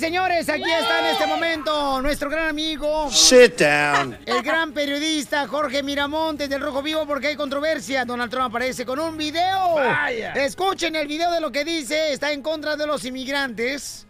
Señores. Aquí está en este momento nuestro gran amigo. Sit down. El gran periodista Jorge Miramontes del Rojo Vivo porque hay controversia. Donald Trump aparece con un video. Vaya. Escuchen el video de lo que dice. Está en contra de los inmigrantes.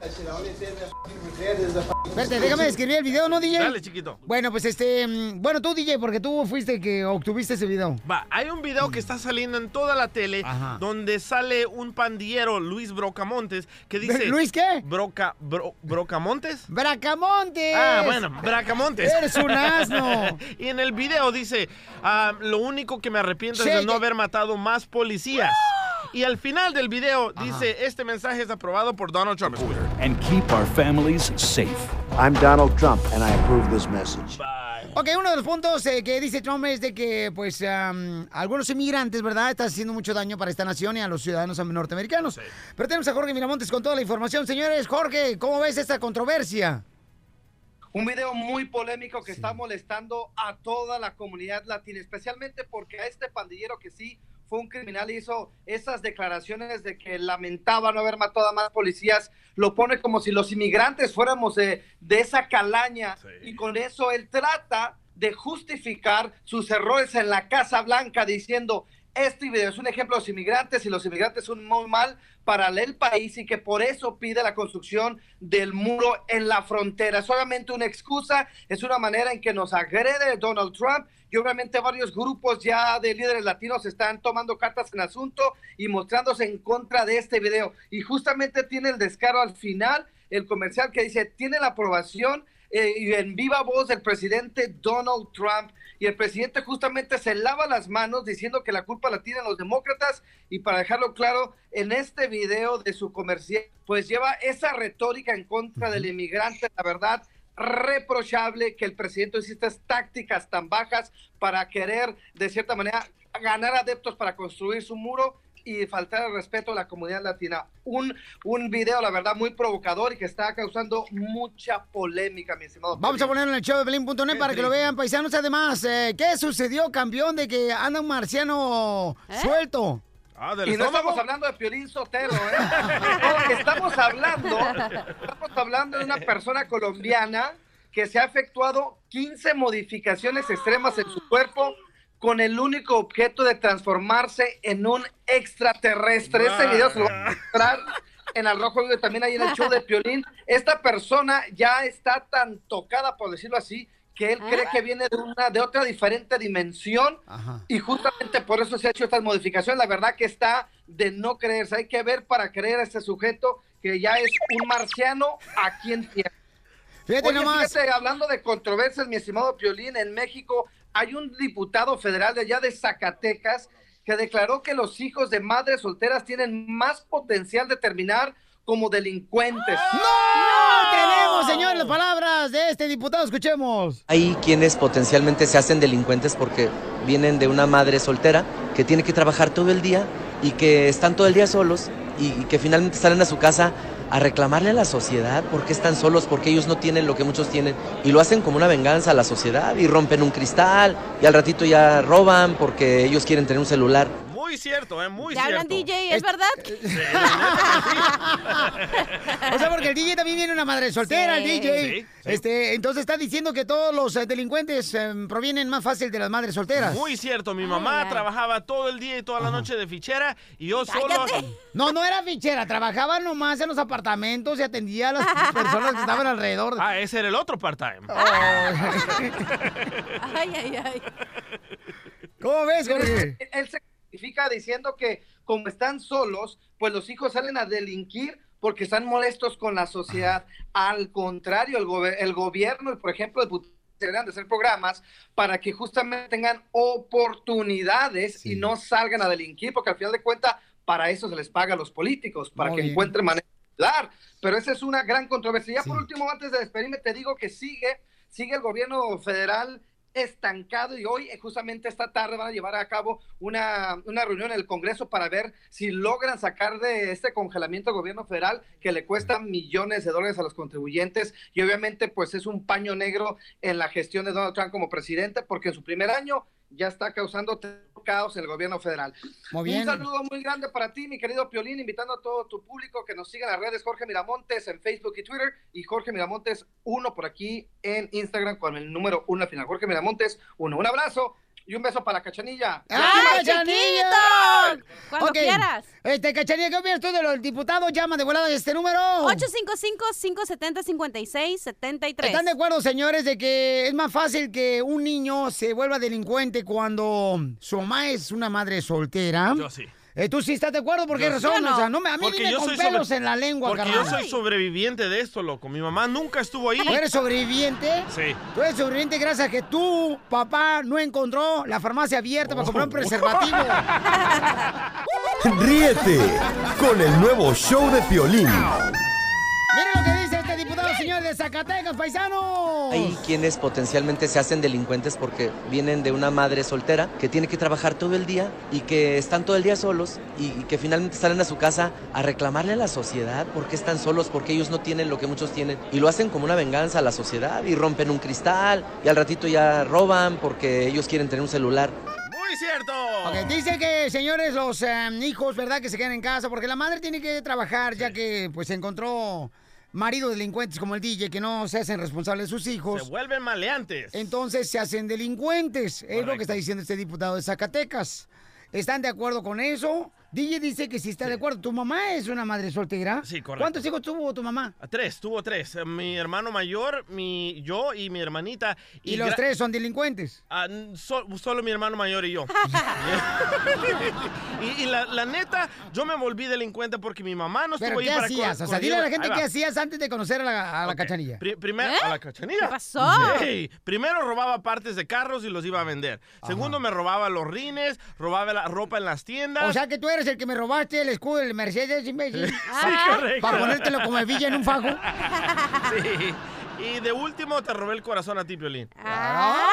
Espérate, déjame describir el video, ¿no, DJ? Dale, chiquito. Bueno, pues este... mm, Bueno, tú, DJ, porque tú fuiste el que obtuviste ese video. Va, hay un video que está saliendo en toda la tele Ajá. donde sale un pandillero, Luis Brocamontes, que dice... ¿Luis qué? Broca, bro- ¿Brocamontes? ¡Bracamontes! Ah, bueno, Bracamontes. Eres un asno. y en el video dice, ah, lo único que me arrepiento es Che, de no haber matado más policías. Y al final del video dice, este mensaje es aprobado por Donald Trump. and keep our families safe. I'm Donald Trump, and I approve this message. Ok, uno de los puntos eh, que dice Trump es de que, pues, am, algunos inmigrantes, ¿verdad?, están haciendo mucho daño para esta nación y a los ciudadanos norteamericanos. Pero tenemos a Jorge Miramontes con toda la información. Señores, Jorge, ¿cómo ves esta controversia? Un video muy polémico que está molestando a toda la comunidad latina, especialmente porque a este pandillero que sí fue un criminal hizo esas declaraciones de que lamentaba no haber matado a más policías, lo pone como si los inmigrantes fuéramos de, de esa calaña y con eso él trata de justificar sus errores en la Casa Blanca diciendo este video es un ejemplo de los inmigrantes y los inmigrantes son muy mal para el país y que por eso pide la construcción del muro en la frontera. Es solamente una excusa, es una manera en que nos agrede Donald Trump y obviamente varios grupos ya de líderes latinos están tomando cartas en asunto y mostrándose en contra de este video. Y justamente tiene el descaro al final, el comercial que dice, tiene la aprobación eh, y en viva voz del presidente Donald Trump. Y el presidente justamente se lava las manos diciendo que la culpa la tienen los demócratas. Y para dejarlo claro, en este video de su comercial, pues lleva esa retórica en contra del inmigrante, la verdad reprochable que el presidente use estas tácticas tan bajas para querer, de cierta manera, ganar adeptos para construir su muro y faltar el respeto a la comunidad latina. Un, un video, la verdad, muy provocador y que está causando mucha polémica, mi estimado. Vamos a ponerlo en el show de Pelín.net para que lo vean, paisanos. Además, eh, ¿qué sucedió, campeón, de que anda un marciano suelto? Ah, Y no estamos hablando de Piolín Sotelo, ¿eh? No, estamos hablando, estamos hablando de una persona colombiana que se ha efectuado 15 modificaciones extremas en su cuerpo con el único objeto de transformarse en un extraterrestre. Este video se lo voy a mostrar en el rojo Vivo y también ahí en el show de Piolín. Esta persona ya está tan tocada, por decirlo así, que él cree que viene de una de otra diferente dimensión y justamente por eso se ha hecho estas modificaciones. La verdad que está de no creerse. Hay que ver para creer a este sujeto que ya es un marciano aquí en tierra. Fíjate Oye, nomás. fíjate, hablando de controversias, mi estimado Piolín, en México hay un diputado federal de allá de Zacatecas que declaró que los hijos de madres solteras tienen más potencial de terminar como delincuentes. ¡No! Tenemos, señores, las palabras de este diputado. Escuchemos. Hay quienes potencialmente se hacen delincuentes porque vienen de una madre soltera que tiene que trabajar todo el día y que están todo el día solos y, y que finalmente salen a su casa a reclamarle a la sociedad por qué están solos, porque ellos no tienen lo que muchos tienen y lo hacen como una venganza a la sociedad y rompen un cristal y al ratito ya roban porque ellos quieren tener un celular. Muy cierto, ¿eh? Muy ¿Ya cierto. hablan DJ? ¿Es verdad? O sea, porque el DJ también viene una madre soltera, Sí. el DJ. Sí, sí. Este, entonces está diciendo que todos los eh, delincuentes eh, provienen más fácil de las madres solteras. Muy cierto. Mi mamá Ay, ay. trabajaba todo el día y toda la noche de fichera y yo solo... No, no era fichera, trabajaba nomás en los apartamentos y atendía a las personas que estaban alrededor. Ah, ese era el otro part-time. Ay, ay, ay. ¿Cómo ves, Jorge? Él se justifica diciendo que como están solos, pues los hijos salen a delinquir porque están molestos con la sociedad. Al contrario, el, gobe- el gobierno y, por ejemplo, deberían de hacer programas para que justamente tengan oportunidades y no salgan a delinquir, porque al final de cuentas, para eso se les paga a los políticos, para Muy que bien. encuentren manera de hablar. Pero esa es una gran controversia. Ya por último, antes de despedirme, te digo que sigue, sigue el gobierno federal estancado y hoy, eh, justamente esta tarde, van a llevar a cabo una, una reunión en el Congreso para ver si logran sacar de este congelamiento al gobierno federal que le cuesta millones de dólares a los contribuyentes. Y obviamente pues es un paño negro en la gestión de Donald Trump como presidente porque en su primer año ya está causando caos en el gobierno federal. Muy bien. Un saludo muy grande para ti, mi querido Piolín, invitando a todo tu público que nos siga en las redes Jorge Miramontes en Facebook y Twitter y Jorge Miramontes 1 por aquí en Instagram con el número 1 al final. Jorge Miramontes 1. Un abrazo y un beso para la cachanilla. ¡Ah, Cachanilla! Cuando quieras. Este, Cachanilla, ¿qué opinas tú de los diputados? Llama de volada a este número. 855-570-5673. ¿Están de acuerdo, señores, de que es más fácil que un niño se vuelva delincuente cuando su mamá es una madre soltera? Yo sí. Eh, ¿Tú sí estás de acuerdo? ¿Por qué Yo razón? No. O sea, no me, a mí Porque dime yo con pelos sobre- en la lengua, Porque carnal. yo soy sobreviviente de esto, loco. Mi mamá nunca estuvo ahí. ¿Tú eres sobreviviente? Sí. Tú eres sobreviviente gracias a que tu papá no encontró la farmacia abierta para comprar un preservativo. Ríete con el nuevo show de Piolín. Miren lo que dice este diputado, señor de Zacatecas, paisanos. Hay quienes potencialmente se hacen delincuentes porque vienen de una madre soltera que tiene que trabajar todo el día y que están todo el día solos y, que finalmente salen a su casa a reclamarle a la sociedad por qué están solos, porque ellos no tienen lo que muchos tienen. Y lo hacen como una venganza a la sociedad y rompen un cristal y al ratito ya roban porque ellos quieren tener un celular. Muy cierto. Dice que, señores, los eh, hijos, ¿verdad? Que se queden en casa porque la madre tiene que trabajar ya que, pues, encontró maridos delincuentes como el DJ que no se hacen responsables de sus hijos. Se vuelven maleantes. Entonces se hacen delincuentes. Es lo que está diciendo este diputado de Zacatecas. ¿Están de acuerdo con eso? DJ dice que sí está de acuerdo. ¿Tu mamá es una madre soltera? Sí, correcto. ¿Cuántos hijos tuvo tu mamá? Tres, tuvo tres. Eh, Mi hermano mayor, mi, yo y mi hermanita. Y, los tres son delincuentes. Ah, so- solo mi hermano mayor y yo. y y la, la neta, yo me volví delincuente porque mi mamá no estuvo ¿Pero ahí qué para hacías? O sea, dile a la gente qué hacías antes de conocer a la, a la Ok. cachanilla. Pri- primer- ¿Eh? a la cachanilla. ¿Qué pasó? Sí. Primero robaba partes de carros y los iba a vender. Segundo, me robaba los rines, robaba la ropa en las tiendas. O sea que tú eres el que me robaste el escudo del Mercedes, imbécil. sí, correcto. Para ponértelo como hebilla en un fajo. Sí. Y de último, te robé el corazón a ti, Piolín. ¡Ay!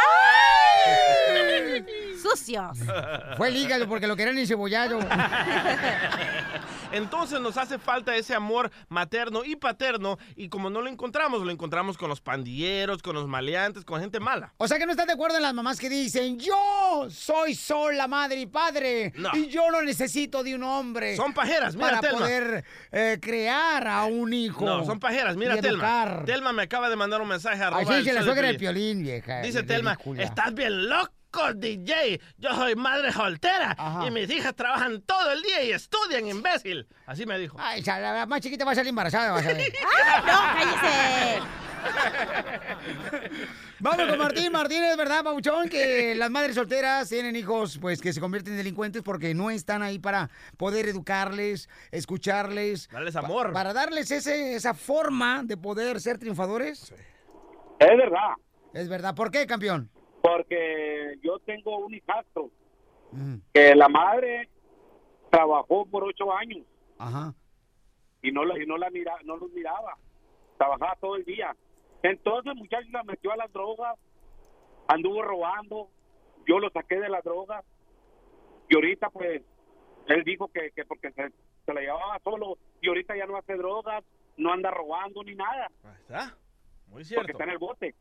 Sucios. Fue el hígado porque lo querían encebollado. Entonces nos hace falta ese amor materno y paterno y como no lo encontramos, lo encontramos con los pandilleros, con los maleantes, con gente mala. O sea que no estás de acuerdo en las mamás que dicen, yo soy sola madre y padre No. y yo no necesito de un hombre. Son pajeras, mira, para Telma. poder eh, crear a un hijo. No, son pajeras. Mira, Telma. Telma me acaba de mandar un mensaje a Así dice la de suegra del Piolín. piolín, vieja. Dice Telma, ridícula. estás bien loco, DJ. Yo soy madre soltera Ajá. y mis hijas trabajan todo el día y estudian, imbécil. Así me dijo. Ay, la más chiquita va a salir embarazada, vas a ver. ¡No, cállese! Vamos con Martín. Martín, es verdad, Pauchón, que las madres solteras tienen hijos pues que se convierten en delincuentes porque no están ahí para poder educarles, escucharles. Darles pa- amor. para darles ese, esa forma de poder ser triunfadores. Es verdad, Es verdad. ¿Por qué, campeón? Porque yo tengo un hijastro Mm, que la madre trabajó por ocho años Ajá. y no, la- y no, la mira, no los miraba, trabajaba todo el día. Entonces el muchacho la metió a las drogas, anduvo robando, yo lo saqué de las drogas y ahorita pues él dijo que, que porque se, se la llevaba solo y ahorita ya no hace drogas, no anda robando ni nada, Ahí está. Muy porque cierto. está en el bote.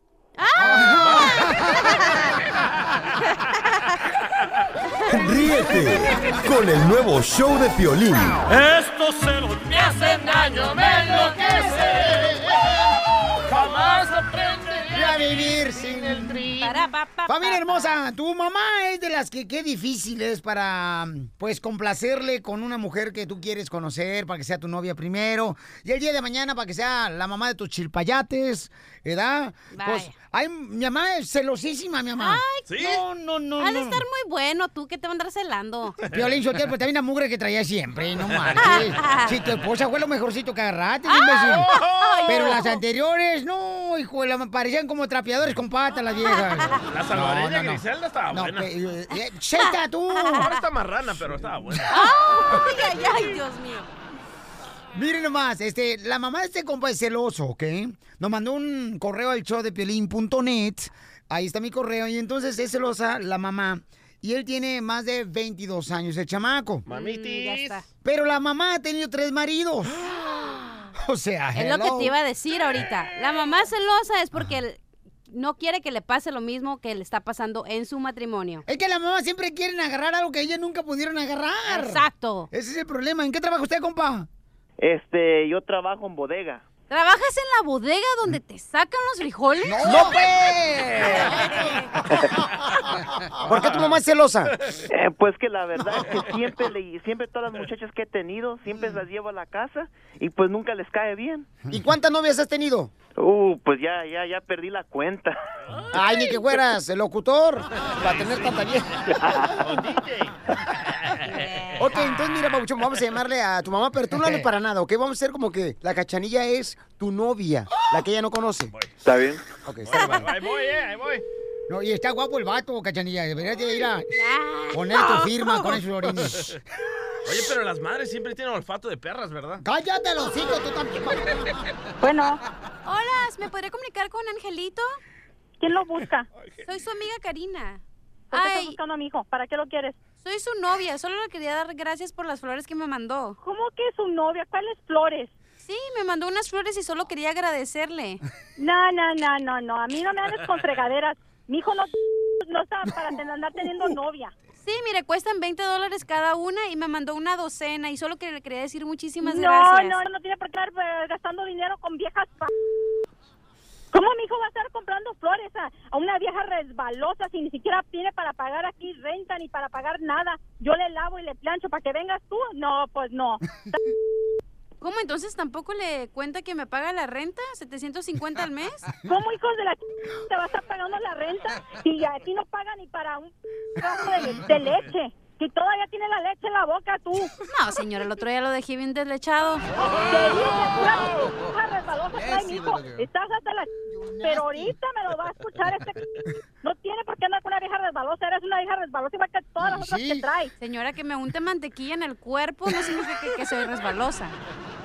Ríete con el nuevo show de Piolín. Estos celos me hacen daño, me enloquece. Jamás aprenderé a vivir sin el pa, Familia pa, hermosa, tu mamá es de las que qué difícil es para, pues, complacerle con una mujer que tú quieres conocer, para que sea tu novia primero, y el día de mañana para que sea la mamá de tus chilpayates, ¿verdad? Vaya. Pues, ay, mi mamá es celosísima, mi mamá. ¿Sí? No, no, no, Ha de no. estar muy bueno, tú que te van a andar celando. Violín Sotelo, pero también la mugre que traía siempre, no marches. Si tu esposa fue lo mejorcito que agarraste, imbécil. Pero las anteriores, no, hijo, parecían como trapeadores con patas las viejas. La salvadoreña No, no, no. Griselda estaba No, buena. eh, eh, ¡Senta tú! Ahora está marrana, pero estaba buena. ¡Ay, ay, ay, Dios mío! Miren nomás, este, la mamá de este compa es celoso, ¿ok? Nos mandó un correo al show de piolín.net Ahí está mi correo. Y entonces es celosa la mamá. Y él tiene más de 22 años, el chamaco. Mamitis. ya está. Pero la mamá ha tenido tres maridos. O sea, Es lo que hello. te iba a decir ahorita. La mamá celosa es porque él no quiere que le pase lo mismo que le está pasando en su matrimonio. Es que la mamá siempre quieren agarrar algo que ellas nunca pudieron agarrar. Exacto. Ese es el problema. ¿En qué trabaja usted, compa? Este, yo trabajo en bodega. ¿Trabajas en la bodega donde te sacan los frijoles? ¡No, pues! ¿Por qué tu mamá es celosa? Eh, pues que la verdad es que siempre, le, siempre todas las muchachas que he tenido, siempre las llevo a la casa y pues nunca les cae bien. ¿Y cuántas novias has tenido? Uh, pues ya, ya, ya perdí la cuenta. Ay, ni que fueras el locutor para tener tanta vieja. ok, entonces mira, Pabuchón, vamos a llamarle a tu mamá, pero tú no hables para nada, ¿ok? Vamos a hacer como que la cachanilla es tu novia, la que ella no conoce. ¿Está bien? Ok, está bien. Ahí voy, eh, ahí voy. No, y está guapo el vato, cachanilla. Deberías de ir a poner tu firma con esos orines. Oye, pero las madres siempre tienen olfato de perras, ¿verdad? Cállate los hijos, tú también. Bueno. Hola, ¿me podría comunicar con Angelito? ¿Quién lo busca? Soy su amiga Karina. ¿Por qué estás buscando a mi hijo? ¿Para qué lo quieres? Soy su novia, solo le quería dar gracias por las flores que me mandó. ¿Cómo que su novia? ¿Cuáles flores? Sí, me mandó unas flores y solo quería agradecerle. No, no, no, no, no. A mí no me hables con fregaderas. Mi hijo no, no está para andar teniendo novia. Sí, mire, cuestan 20 dólares cada una y me mandó una docena y solo que le quería decir muchísimas no, gracias. No, no, tiene por qué estar eh, gastando dinero con viejas. pa- ¿Cómo mi hijo va a estar comprando flores a, a una vieja resbalosa si ni siquiera tiene para pagar aquí renta ni para pagar nada? Yo le lavo y le plancho para que vengas tú. No, pues no. ¿Cómo entonces tampoco le cuenta que me paga la renta? ¿750 al mes? ¿Cómo hijos de la ch- te va a pagando la renta y a ti no paga ni para un vaso de leche? Si todavía tiene la leche en la boca tú. No, señora, el otro día lo dejé bien deslechado. Te dije, pura vieja resbalosa trae mi hijo. Estás hasta la pero ahorita me lo va a escuchar este no tiene por qué andar con una vieja resbalosa, eres una vieja resbalosa igual que todas las otras que trae. Señora, que me unte mantequilla en el cuerpo no significa que, que soy resbalosa.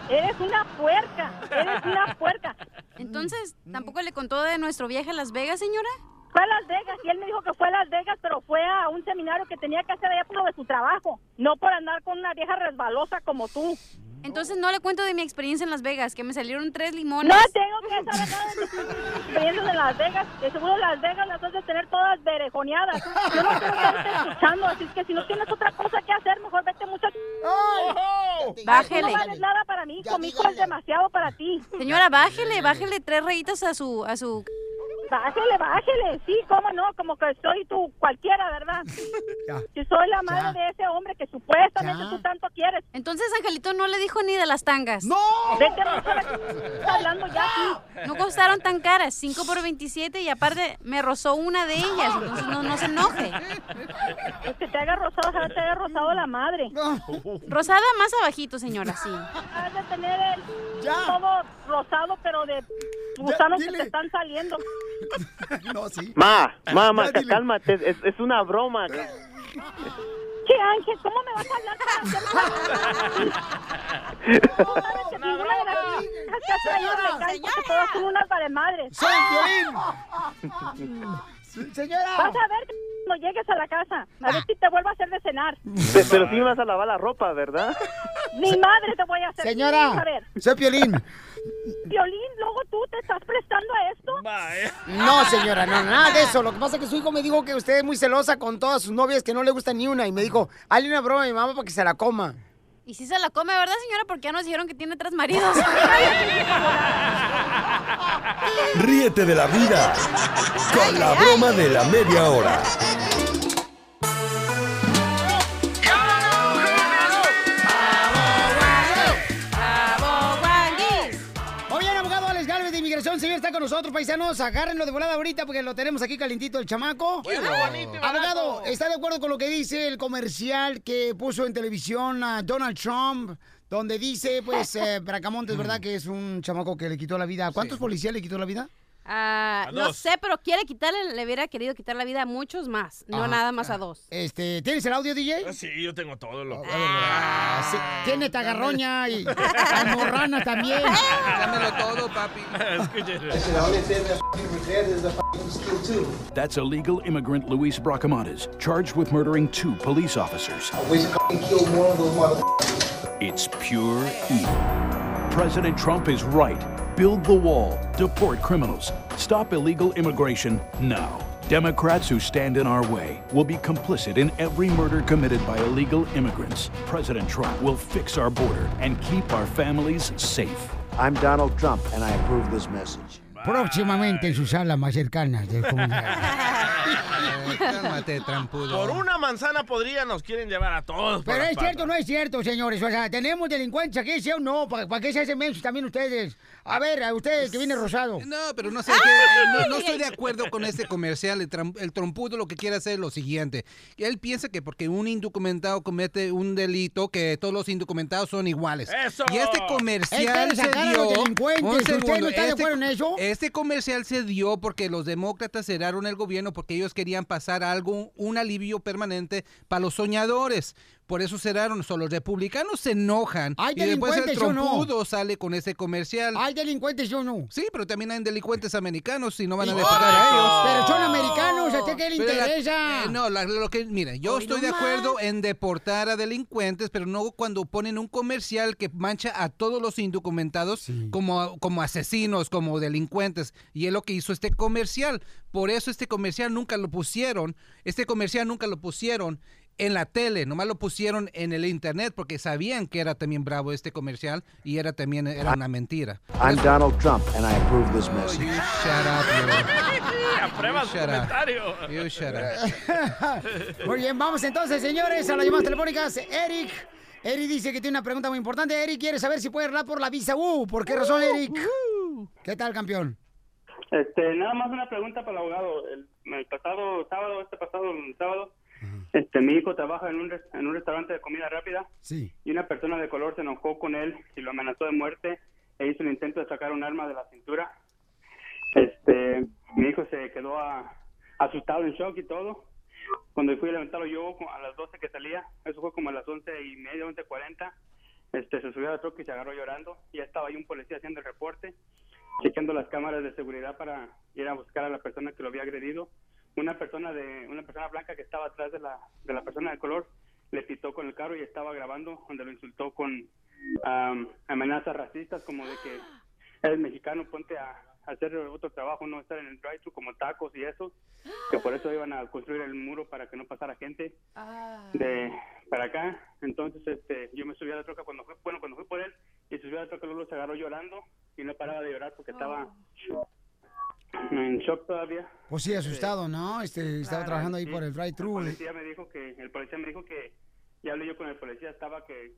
Eres una puerca, eres una puerca. Entonces, ¿tampoco le contó de nuestro viaje a Las Vegas, señora? Fue a Las Vegas y él me dijo que fue a Las Vegas, pero fue a un seminario que tenía que hacer allá por lo de su trabajo, no por andar con una vieja resbalosa como tú. Entonces no le cuento de mi experiencia en Las Vegas, que me salieron tres limones. No tengo que saber nada de tus experiencias en Las Vegas. De seguro Las Vegas las has de tener todas berejoneadas. Yo no quiero estarte escuchando, así que si no tienes otra cosa que hacer, mejor vete mucho. Bájele. No vales nada para mí, hijo. Mi hijo es demasiado para ti. Señora, bájele, bájele tres rayitas a su, a su... Bájele, bájele. Sí, cómo no, como que soy tú cualquiera, ¿verdad? Que soy la madre de ese hombre que supuestamente tú tanto quieres. Entonces Angelito no le dijo ni de las tangas. ¡No! Vete hablando ya aquí. No costaron tan caras, 5 por 27 y aparte me rozó una de ellas, entonces no, no se enoje. Es que te haga rosado, ojalá te haya rosado la madre. Rosada más abajito, señora, sí. Has de tener el todo rosado, pero de gusanos que te están saliendo. No, sí. Ma, ma, ma, cálmate, es, es una broma. Che, Ángel, ¿cómo me vas a hablar para No sabes que ninguna de las hijas que has traído me cae porque todas son unas valemadres. ¡Soy Piolín! Señora. Vas a ver que cuando llegues a la casa, a ver si te vuelvo a hacer de cenar. Pe- Pero sí me vas a lavar la ropa, ¿verdad? Mi madre te voy a hacer. Señora, soy Piolín. Violín, luego tú te estás prestando a esto. No, señora, no, nada de eso. Lo que pasa es que su hijo me dijo que usted es muy celosa con todas sus novias, que no le gusta ni una. Y me dijo, hazle una broma a mi mamá para que se la coma. Y si se la come, ¿verdad, señora? Porque ya nos dijeron que tiene tres maridos. Ríete de la vida con la broma de la media hora. Señor, está con nosotros, paisanos. Agárrenlo de volada ahorita porque lo tenemos aquí calentito el chamaco. Bueno. Abogado, ¿está de acuerdo con lo que dice el comercial que puso en televisión a Donald Trump? Donde dice, pues, eh, Bracamontes, ¿verdad? Que es un chamaco que le quitó la vida. ¿A cuántos policías le quitó la vida? Ah, A no dos. sé, pero quiere quitarle, le hubiera querido quitar la vida a muchos más, no Ajá. nada más a dos. Este, ¿tienes el audio, DJ? Sí, yo tengo todo lo. Ah, sí, Tiene tagarroña y almorrana también. Dámelo todo, papi. That's illegal immigrant Luis Bracamontes, charged with murdering two police officers. It's pure evil. President Trump is right. Build the wall. Deport criminals. Stop illegal immigration now. Democrats who stand in our way will be complicit in every murder committed by illegal immigrants. President Trump will fix our border and keep our families safe. I'm Donald Trump, and I approve this message. Próximamente en sus salas más cercanas de. Cálmate, trampudo. Por una manzana podría nos quieren llevar a todos. Pero es cierto, no es cierto, señores. O sea, tenemos delincuentes aquí, ¿sí o no? ¿Para, para qué se hacen mensos también ustedes? A ver, a ustedes que viene rosado. No, pero no sé, que- no, no estoy de acuerdo con este comercial. El, tram- el trompudo lo que quiere hacer es lo siguiente. Él piensa que porque un indocumentado comete un delito, que todos los indocumentados son iguales. ¡Eso! Y este comercial se a dio... los delincuentes. Un ¿Usted no segundo, está de este- acuerdo en eso? Este comercial se dio porque los demócratas cerraron el gobierno porque ellos querían pasar algo, un alivio permanente para los soñadores. Por eso cerraron. So, los republicanos se enojan. ¿Hay y después el delincuentes o no? trompudo sale con ese comercial. ¿Hay delincuentes sí o no? Sí, pero también hay delincuentes americanos y no van a pagar a ellos. Pero son americanos, ¿a usted qué le Pero la- interesa? eh, no, la- lo que, mira, yo Hoy estoy de acuerdo en deportar a delincuentes, pero no cuando ponen un comercial que mancha a todos los indocumentados como, como asesinos, como delincuentes. Y es lo que hizo este comercial. Por eso este comercial nunca lo pusieron, este comercial nunca lo pusieron en la tele, nomás lo pusieron en el internet porque sabían que era también bravo este comercial y era también era una mentira. I'm Donald Trump, and I approve this message. Shut up, Aprueba su Shut up. comentario. You shut up. Muy bien, vamos entonces, señores, a las llamadas telefónicas. Eric. Eric dice que tiene una pregunta muy importante. Eric quiere saber si puede hablar por la visa U. ¿Por qué razón, Eric? ¿Qué tal, campeón? Este, nada más una pregunta para el abogado. El, el pasado sábado, este pasado sábado, este, mi hijo trabaja en un, en un restaurante de comida rápida Sí. y una persona de color se enojó con él y lo amenazó de muerte e hizo un intento de sacar un arma de la cintura. Este, mi hijo se quedó a- asustado, en shock y todo. Cuando fui a levantarlo yo a las 12 que salía, eso fue como a las 11 y media, 11.40, este, se subió a la troca y se agarró llorando. Y ya estaba ahí un policía haciendo el reporte, chequeando las cámaras de seguridad para ir a buscar a la persona que lo había agredido. Una persona de una persona blanca que estaba atrás de la, de la persona de color le pitó con el carro y estaba grabando donde lo insultó con am, amenazas racistas como de que eres mexicano, ponte a, a hacer otro trabajo, no estar en el drive-thru como tacos y eso, que por eso iban a construir el muro para que no pasara gente de para acá. Entonces, este, yo me subí a la troca cuando fui, bueno, cuando fui por él y subí a la troca luego se agarró llorando y no paraba de llorar porque estaba en shock todavía. Pues sí, asustado, ¿no? Este, estaba trabajando ahí sí. por el El drive-thru. policía me dijo que el policía me dijo que ya hablé yo con el policía, estaba que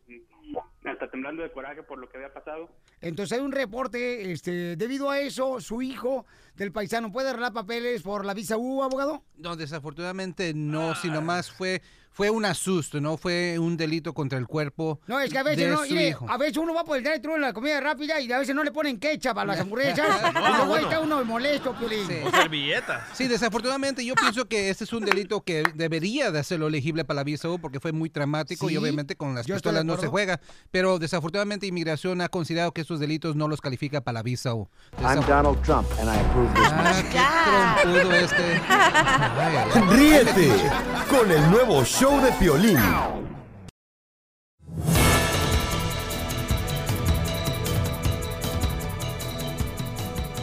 hasta temblando de coraje por lo que había pasado. Entonces hay un reporte, este, debido a eso, su hijo del paisano puede arreglar papeles por la visa U, abogado. No, desafortunadamente no, sino más fue fue un asusto, no fue un delito contra el cuerpo. No, es que a veces, de no, su mire, hijo. a veces uno va por el drive-thru en la comida rápida y a veces no le ponen ketchup a las hamburguesas. No, y luego bueno. está uno molesto, Piolín. Sí. O servilletas. Sí, desafortunadamente yo pienso que este es un delito que debería de hacerlo elegible para la visa U porque fue muy traumático Sí, y obviamente con las pistolas no se juega. Pero desafortunadamente inmigración ha considerado que estos delitos no los califica para la visa U. I'm Donald Trump, and I approve this Ah, qué trompudo este. Ay, ay, ay. Ríete con el nuevo show de Piolín.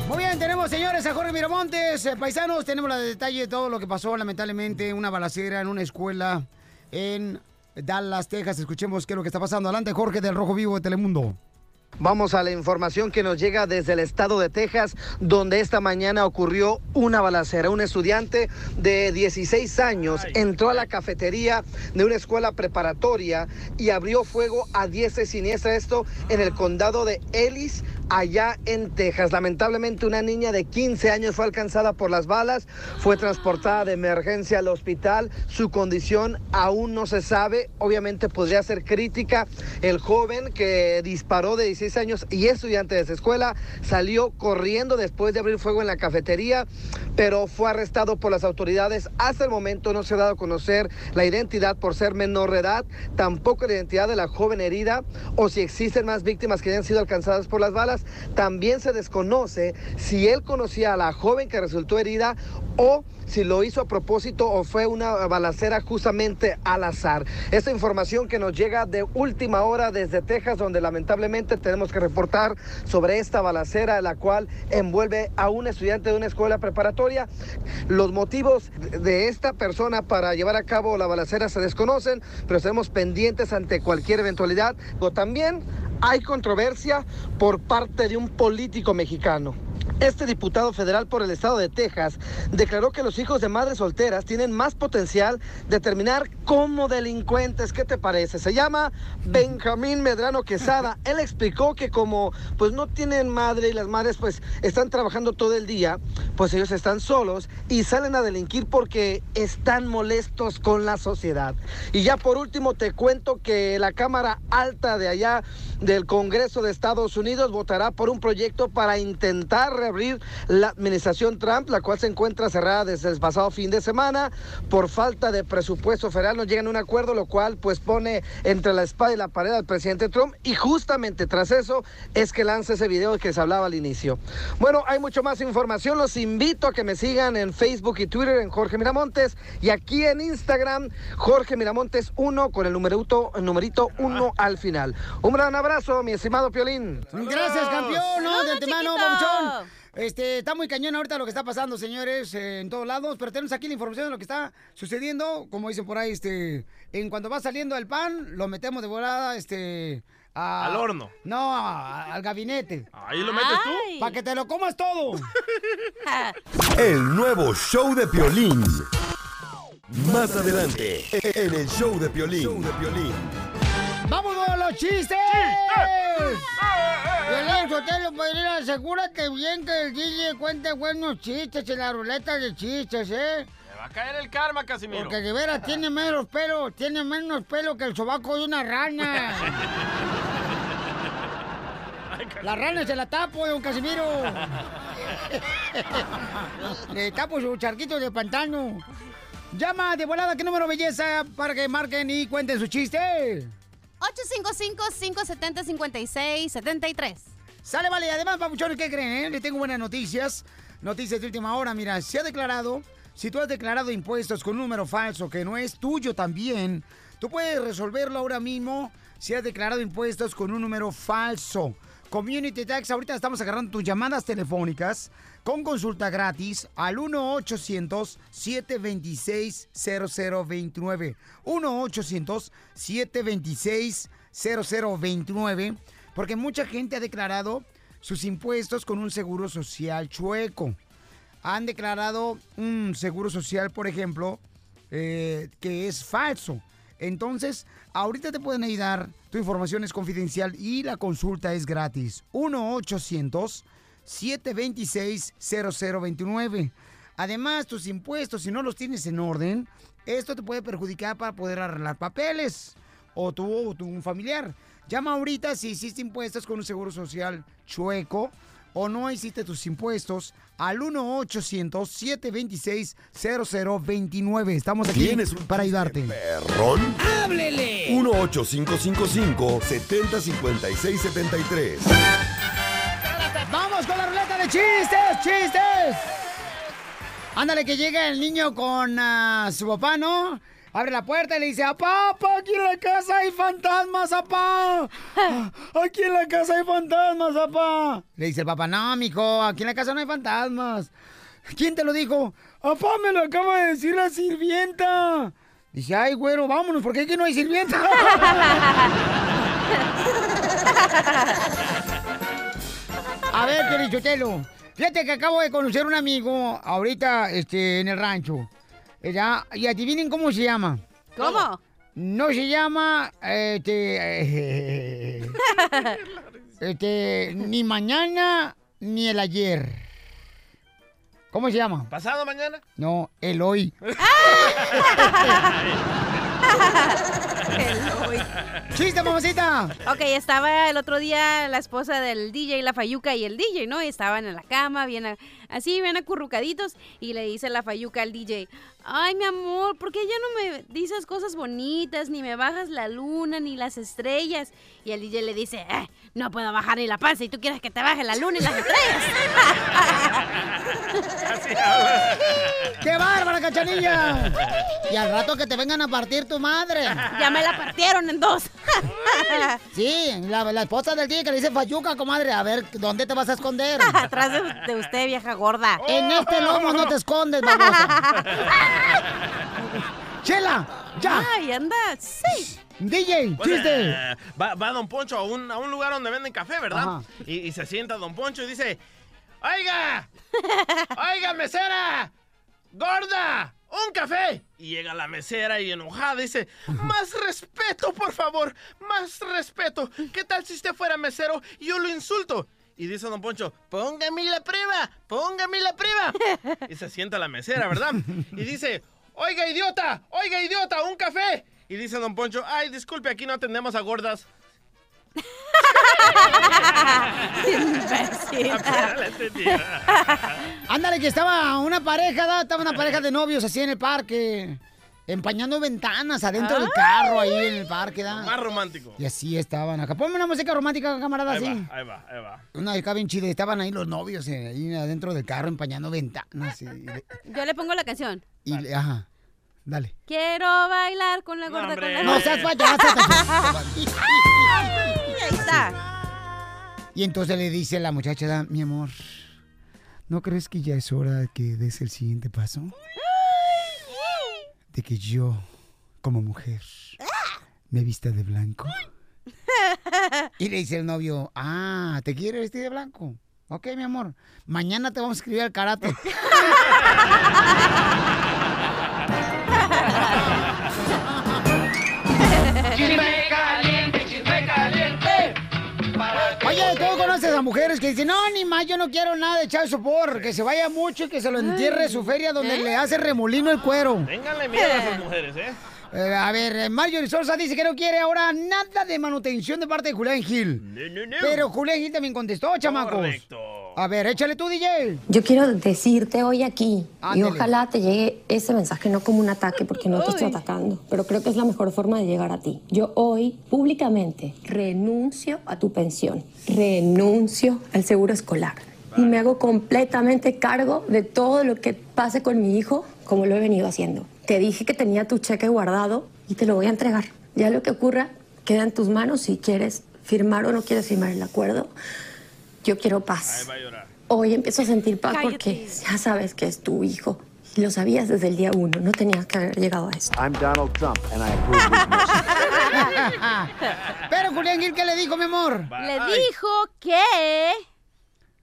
Muy bien, tenemos, señores, a Jorge Miramontes. Eh, paisanos, tenemos la detalle de todo lo que pasó, lamentablemente, una balacera en una escuela en Dallas, Texas. Escuchemos qué es lo que está pasando. Adelante, Jorge, del Rojo Vivo de Telemundo. Vamos a la información que nos llega desde el estado de Texas, donde esta mañana ocurrió una balacera. Un estudiante de 16 años entró a la cafetería de una escuela preparatoria y abrió fuego a diestra y siniestra. Esto en el condado de Ellis, allá en Texas. Lamentablemente una niña de 15 años fue alcanzada por las balas, fue transportada de emergencia al hospital, su condición aún no se sabe, obviamente podría ser crítica. El joven que disparó de 16 años y estudiante de esa escuela salió corriendo después de abrir fuego en la cafetería, pero fue arrestado por las autoridades. Hasta el momento no se ha dado a conocer la identidad por ser menor de edad, tampoco la identidad de la joven herida o si existen más víctimas que hayan sido alcanzadas por las balas. También se desconoce si él conocía a la joven que resultó herida o si lo hizo a propósito o fue una balacera justamente al azar. Esta información que nos llega de última hora desde Texas, donde lamentablemente tenemos que reportar sobre esta balacera, la cual envuelve a un estudiante de una escuela preparatoria. Los motivos de esta persona para llevar a cabo la balacera se desconocen, pero estamos pendientes ante cualquier eventualidad. O también hay controversia por parte de un político mexicano. Este diputado federal por el estado de Texas declaró que los hijos de madres solteras tienen más potencial de terminar como delincuentes. ¿Qué te parece? Se llama Benjamín Medrano Quesada. Él explicó que como pues no tienen madre y las madres pues están trabajando todo el día, pues ellos están solos y salen a delinquir porque están molestos con la sociedad. Y ya por último te cuento que la Cámara Alta de allá del Congreso de Estados Unidos votará por un proyecto para intentar reabrir la administración Trump, la cual se encuentra cerrada desde el pasado fin de semana por falta de presupuesto federal. No llegan a un acuerdo, lo cual pues pone entre la espada y la pared al presidente Trump y justamente tras eso es que lanza ese video que se hablaba al inicio. Bueno, hay mucho más información. Los invito a que me sigan en Facebook y Twitter en Jorge Miramontes y aquí en Instagram Jorge Miramontes 1 con el numerito, el numerito 1 al final. Un gran abrazo, mi estimado Piolín. Gracias, campeón, ¿no? De antemano. Este, está muy cañón ahorita lo que está pasando, señores, eh, en todos lados, pero tenemos aquí la información de lo que está sucediendo, como dicen por ahí, este, en cuanto va saliendo el pan, lo metemos de volada, este, a- Al horno. No, a- al gabinete. Ahí lo metes tú. Para que te lo comas todo. El nuevo show de Piolín. Más adelante, en el show de Piolín. Show de Piolín. ¡Vamos a los chistes! Violín Sotelo, Padrino, asegúrate bien que el DJ cuente buenos chistes en la ruleta de chistes, ¿eh? Va a caer el karma, Casimiro. Porque de veras tiene menos pelo, tiene menos pelo que el sobaco de una rana. La rana se la tapo, don Casimiro. Le tapo su charquito de pantano. Llama de volada, ¿qué número belleza para que marquen y cuenten su chiste? 855-570-5673. Sale, vale. Además, papuchones, ¿qué creen? eh? Le tengo buenas noticias. Noticias de última hora. Mira, se ha declarado, si tú has declarado impuestos con un número falso que no es tuyo también, tú puedes resolverlo ahora mismo si has declarado impuestos con un número falso. Community Tax, ahorita estamos agarrando tus llamadas telefónicas con consulta gratis al 1-800-726-0029. 1-800-726-0029. Porque mucha gente ha declarado sus impuestos con un seguro social chueco. Han declarado un seguro social, por ejemplo, eh, que es falso. Entonces, ahorita te pueden ayudar. Tu información es confidencial y la consulta es gratis. 1-800-726-0029. Además, tus impuestos, si no los tienes en orden, esto te puede perjudicar para poder arreglar papeles. O tú o tú, un familiar. Llama ahorita si hiciste impuestos con un seguro social chueco o no hiciste tus impuestos al 1-800-726-0029. Estamos aquí ¿Tienes un para ayudarte. ¿Perrón? ¡Háblele! 1-855-570-5673. ¡Vamos con la ruleta de chistes! ¡Chistes! Ándale, que llega el niño con ah, su papá, ¿no? Abre la puerta y le dice, ¡Apá, apá, aquí en la casa hay fantasmas, apá! ¡Aquí en la casa hay fantasmas, apá! Le dice el papá, no, mijo, aquí en la casa no hay fantasmas. ¿Quién te lo dijo? ¡Apá, me lo acaba de decir la sirvienta! Dice, ay, güero, vámonos, porque aquí no hay sirvienta. A ver, Pelichotelo. Fíjate que acabo de conocer un amigo ahorita este, en el rancho. Ya, y adivinen cómo se llama. ¿Cómo? No se llama. Este. eh, Este, ni mañana ni el ayer. ¿Cómo se llama? ¿Pasado mañana? No, el hoy. ¡Chiste, mamacita! Ok, estaba el otro día la esposa del DJ, la Fayuca y el DJ, ¿no? Y estaban en la cama, bien a- así, bien acurrucaditos, y le dice la Fayuca al DJ, ay, mi amor, ¿por qué ya no me dices cosas bonitas, ni me bajas la luna, ni las estrellas? Y el DJ le dice, "Eh, no puedo bajar ni la panza, y tú quieres que te baje la luna y las estrellas. ¡Qué bárbara, cachanilla! Y al rato que te vengan a partir tu madre. Ya me la partieron en dos. Sí, la, la esposa del día que le dice Fayuca, comadre. A ver, ¿dónde te vas a esconder? Atrás de, de usted, vieja gorda. En este lomo no te escondes, babosa. ¡Chela! ¡Ya! Ay, anda, sí. DJ, Pues, chiste. eh, va, va Don Poncho a un, a un lugar donde venden café, ¿verdad? Y, y se sienta Don Poncho y dice, ¡Oiga! ¡Oiga, mesera! ¡Gorda! ¡Un café! Y llega la mesera y enojada dice, más respeto, por favor, más respeto. ¿Qué tal si usted fuera mesero y yo lo insulto? Y dice Don Poncho, póngame la prueba, póngame la prueba. Y se sienta la mesera, ¿verdad? Y dice, oiga, idiota, oiga, idiota, un café. Y dice Don Poncho, ay, disculpe, aquí no atendemos a gordas. Ándale, que estaba una pareja, estaba una pareja de novios así en el parque, empañando ventanas adentro del carro ahí en el parque, ¿da? Más romántico. Y así estaban acá. Ponme una música romántica, camarada, Ahí así. va, ahí va, ahí va. Una de acá bien chida. Estaban ahí los novios, eh, ahí adentro del carro empañando ventanas. Y, le- Yo le pongo la canción. y le- ajá, dale. Quiero bailar con la gorda con la No seas payasa. Ay, Ahí está. Y entonces le dice la muchacha, "Da, mi amor, ¿no crees que ya es hora de que des el siguiente paso? De que yo, como mujer, me vista de blanco. Y le dice el novio, ah, ¿te quieres vestir de blanco? Ok, mi amor, mañana te vamos a escribir al karate. ¿tú conoces a mujeres que dicen, no, ni más, yo no quiero nada de echar sopor, que se vaya mucho y que se lo entierre su feria donde le hace remolino el cuero? Ténganle miedo a esas mujeres, ¿eh? Eh, a ver, eh, Marjorie Sosa dice que no quiere ahora nada de manutención de parte de Julián Gil. No, no, no. Pero Julián Gil también contestó, chamacos. Correcto. A ver, échale tú, DJ. Yo quiero decirte hoy aquí, y Ándele. ojalá te llegue ese mensaje no como un ataque, porque no te estoy atacando, pero creo que es la mejor forma de llegar a ti. Yo hoy públicamente renuncio a tu pensión, renuncio al seguro escolar y me hago completamente cargo de todo lo que pase con mi hijo, como lo he venido haciendo. Te dije que tenía tu cheque guardado y te lo voy a entregar. Ya lo que ocurra queda en tus manos si quieres firmar o no quieres firmar el acuerdo. Yo quiero paz. Hoy empiezo a sentir paz porque ya sabes que es tu hijo. Y lo sabías desde el día uno. No tenías que haber llegado a esto. I'm Donald Trump, and I approve. Pero Julián Gil, ¿qué le dijo, mi amor? Le dijo que...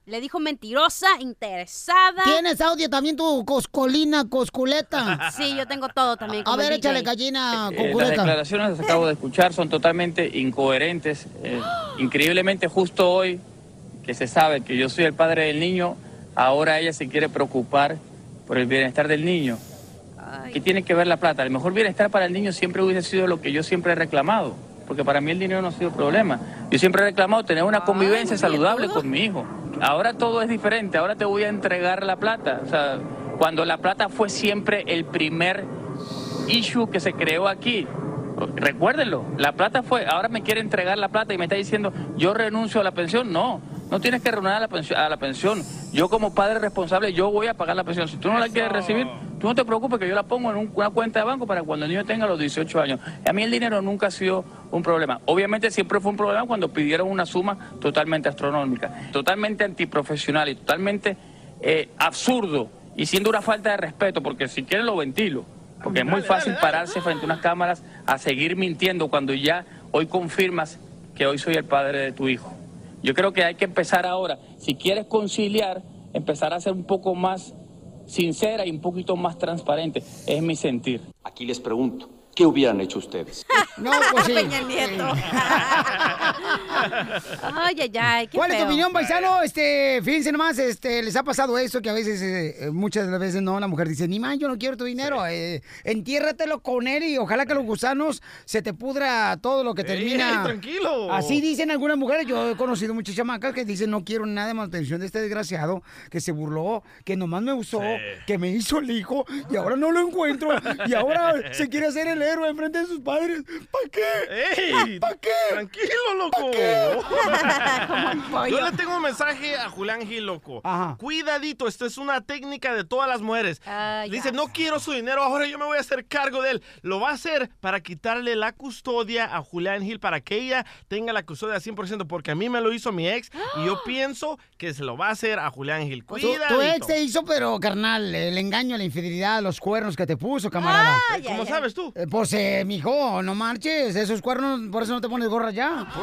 Le dijo mentirosa, interesada. ¿Tienes audio también tu coscolina, cosculeta? Sí, yo tengo todo también. A ver, échale gallina, Eh, las cucureca. declaraciones que las acabo de escuchar son totalmente incoherentes. Eh, increíblemente justo hoy, que se sabe que yo soy el padre del niño, ahora ella se quiere preocupar por el bienestar del niño. ¿Qué tiene que ver la plata? El mejor bienestar para el niño siempre hubiese sido lo que yo siempre he reclamado, porque para mí el dinero no ha sido problema. Yo siempre he reclamado tener una convivencia saludable con mi hijo. Ahora todo es diferente, ahora te voy a entregar la plata. O sea, cuando la plata fue siempre el primer issue que se creó aquí. Recuérdenlo, la plata fue, ahora me quiere entregar la plata y me está diciendo, yo renuncio a la pensión. No, no tienes que renunciar a la pensión. A la pensión. Yo como padre responsable, yo voy a pagar la pensión. Si tú no la quieres recibir, tú no te preocupes que yo la pongo en un- una cuenta de banco para cuando el niño tenga los 18 años. A mí el dinero nunca ha sido un problema. Obviamente siempre fue un problema cuando pidieron una suma totalmente astronómica, totalmente antiprofesional y totalmente eh, absurdo y siendo una falta de respeto, porque si quieren lo ventilo. Porque es muy fácil pararse frente a unas cámaras a seguir mintiendo cuando ya hoy confirmas que hoy soy el padre de tu hijo. Yo creo que hay que empezar ahora, si quieres conciliar, empezar a ser un poco más sincera y un poquito más transparente. Es mi sentir. Aquí les pregunto, ¿qué hubieran hecho ustedes? No, pues sí. Peña Nieto. Ay, ay, ay. qué ¿Cuál es tu opinión, paisano? Este, fíjense nomás, este, les ha pasado eso que a veces, eh, muchas de las veces no, la mujer dice, ni man, yo no quiero tu dinero, eh, entiérratelo con él y ojalá que los gusanos se te pudra todo lo que termina. tranquilo. Así dicen algunas mujeres, yo he conocido muchas chamacas que dicen, no quiero nada de manutención de este desgraciado, que se burló, que nomás me usó, que me hizo el hijo y ahora no lo encuentro y ahora se quiere hacer el enfrente de sus padres. ¿Para qué? ¡Ey! ¿Para qué? Tranquilo, loco. Yo le tengo un mensaje a Julián Gil, loco. Cuidadito, esta es una técnica de todas las mujeres. Dice, no quiero su dinero, ahora yo me voy a hacer cargo de él. Lo va a hacer para quitarle la custodia a Julián Gil, para que ella tenga la custodia al 100%, porque a mí me lo hizo mi ex y yo pienso que se lo va a hacer a Julián Gil. Tu, Cuidadito. tu ex te hizo, pero carnal, el engaño, la infidelidad, los cuernos que te puso, camarada. Ay, ¿Cómo ay, sabes tú? Eh, Pues, eh, mijo, no marches, esos cuernos, por eso no te pones gorra ya.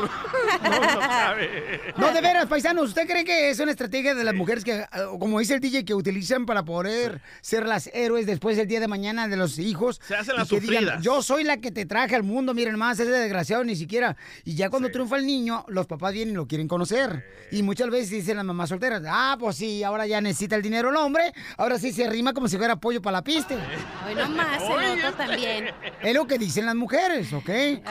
No, no sabe. No, de veras, paisanos, ¿usted cree que es una estrategia de las mujeres que, eh, como dice el DJ, que utilizan para poder ser las héroes después del día de mañana de los hijos? Se hacen Y las que digan, sufridas. yo soy la que te traje al mundo, miren más, ese desgraciado ni siquiera. Y ya cuando triunfa el niño, los papás vienen y lo quieren conocer. Y muchas veces dicen las mamás solteras, ah, pues sí, ahora ya necesita el dinero el hombre, ahora sí se rima como si fuera pollo para la pista. Hoy no más, el otro también. Es lo que dicen las mujeres, ¿ok?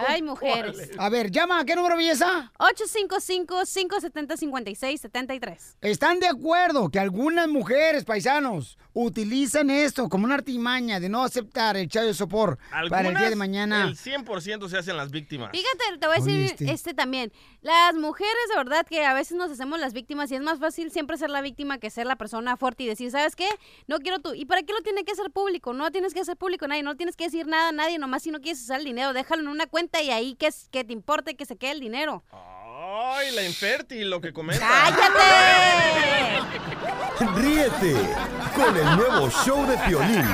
Ay, mujeres. A ver, llama, ¿a qué número, belleza? 855-570-5673. ¿Están de acuerdo que algunas mujeres, paisanos, utilizan esto como una artimaña de no aceptar el chavo de sopor para el día de mañana? El 100% se hacen las víctimas. Fíjate, te voy a decir ¿Oíste? este también. Las mujeres, de verdad, que a veces nos hacemos las víctimas y es más fácil siempre ser la víctima que ser la persona fuerte y decir, ¿sabes qué? No quiero tú. ¿Y para qué lo tiene que hacer público? No tienes que hacer público a nadie, no tienes que decir nada a nadie, nomás si no quieres usar el dinero, déjalo en una cuenta y ahí que, es- que te importe que se quede el dinero. Ay, la infértil, lo que comenta. Ríete con el nuevo show de Piolín.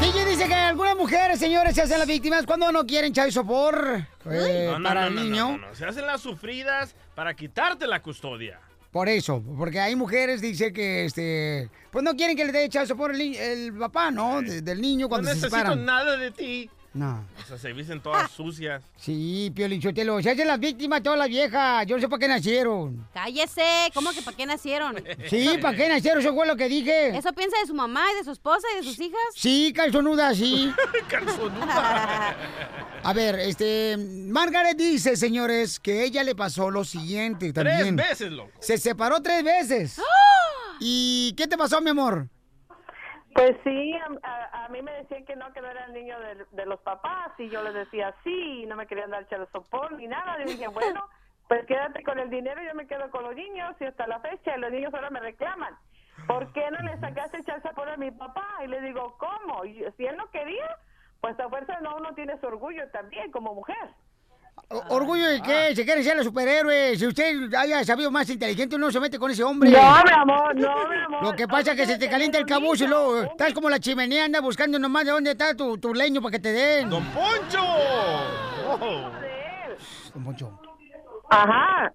DJ dice que algunas mujeres, señores, se hacen las víctimas cuando no quieren de sopor eh, No, no, para no, el no, niño. no, no, Se hacen las sufridas para quitarte la custodia. Por eso, porque hay mujeres, dice que, este, pues no quieren que le dé chavo de sopor el, el papá, ¿no? De- del niño No cuando se necesito separan. nada de ti. No. O sea, se visten todas sucias. Sí, Piolín Sotelo, se hacen las víctimas todas las viejas. Yo no sé para qué nacieron. Cállese, ¿cómo que para qué nacieron? Sí, ¿para qué nacieron? Eso fue lo que dije. ¿Eso piensa de su mamá y de su esposa y de sus hijas? Sí, calzonuda, sí. Calzonuda. A ver, este, Margaret dice, señores, que ella le pasó lo siguiente también. Tres veces, loco. Se separó tres veces. ¿Y qué te pasó, mi amor? Pues sí, a, mí me decían que no, que no era el niño de, los papás y yo les decía sí y no me querían dar chelo sopor ni nada. Y dije, bueno, pues quédate con el dinero, yo me quedo con los niños y hasta la fecha los niños ahora me reclaman. ¿Por qué no le sacaste sopor a mi papá? Y le digo, ¿cómo? Y si él no quería, pues a fuerza no, uno tiene su orgullo también como mujer. O- ¿Orgullo de qué? Se quiere ser los superhéroes. Si usted haya sabido más inteligente, no se mete con ese hombre. No, mi amor, no, mi amor. Lo que pasa es que se te calienta el cabucho y luego estás como la chimenea, anda buscando nomás de dónde está tu, tu leño para que te den. ¡Don Poncho! Don Poncho. Ajá.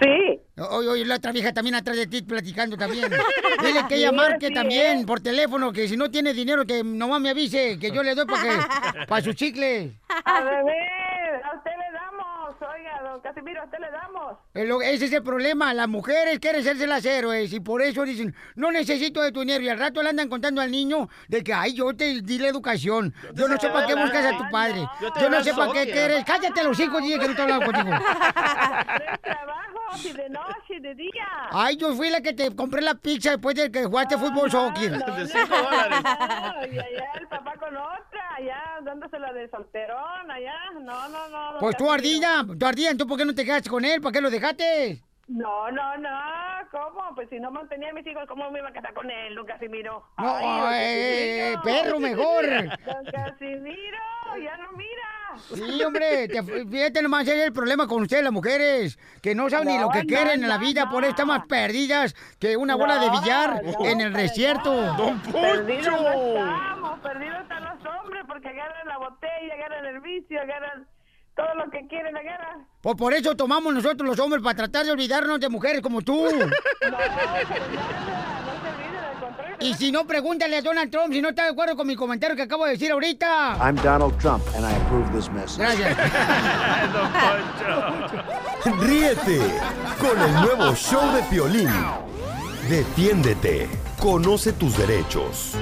Sí. Oye, oye, la otra vieja también atrás de ti platicando también. Dile que ella marque sí, también es. por teléfono, que si no tiene dinero, que nomás me avise, que yo le doy para que, para su chicle. A ver, a usted le oiga, don Casimiro, a usted le damos. Ese es el problema, las mujeres quieren serse las héroes y por eso dicen, no necesito de tu dinero y al rato le andan contando al niño de que, ay, yo te di la educación, yo no sé para qué buscas a tu padre, Yo te yo no sé para qué quieres, cállate los hijos, dije que no estoy hablando contigo. De trabajo, si de noche, de día. Ay, yo fui la que te compré la pizza después de que jugaste fútbol soccer. De cinco dólares. y allá el papá con allá dándosela de solterón, allá. No, no, no. don Pues tú ardilla, tú ardilla, ¿tú por qué no te quedaste con él? ¿Para qué lo dejaste? No, no, no. ¿Cómo? Pues si no mantenía a mis hijos, ¿cómo me iba a casar con él, don Casimiro? No, Ay, don eh, Casimiro. perro mejor. Don Casimiro, ya no mira. Sí, hombre, te- fíjate nomás, ese es el problema con ustedes, las mujeres, que no saben ni lo No, que no, quieren en la no, vida, por eso están más perdidas que una bola de No, billar no, en el desierto. Perdidos no estamos, perdidos los hombres porque agarran la botella, agarran el vicio, agarran todo lo que quieren, agarran. Pues por eso tomamos nosotros los hombres, para tratar de olvidarnos de mujeres como tú. No, nada, no se olviden, al contrario, Y si no, pregúntale a Donald Trump si no está de acuerdo con mi comentario que acabo de decir ahorita. I'm Donald Trump, and I approve this message. Gracias. Ríete con el nuevo show de Piolín. Defiéndete. Conoce tus derechos.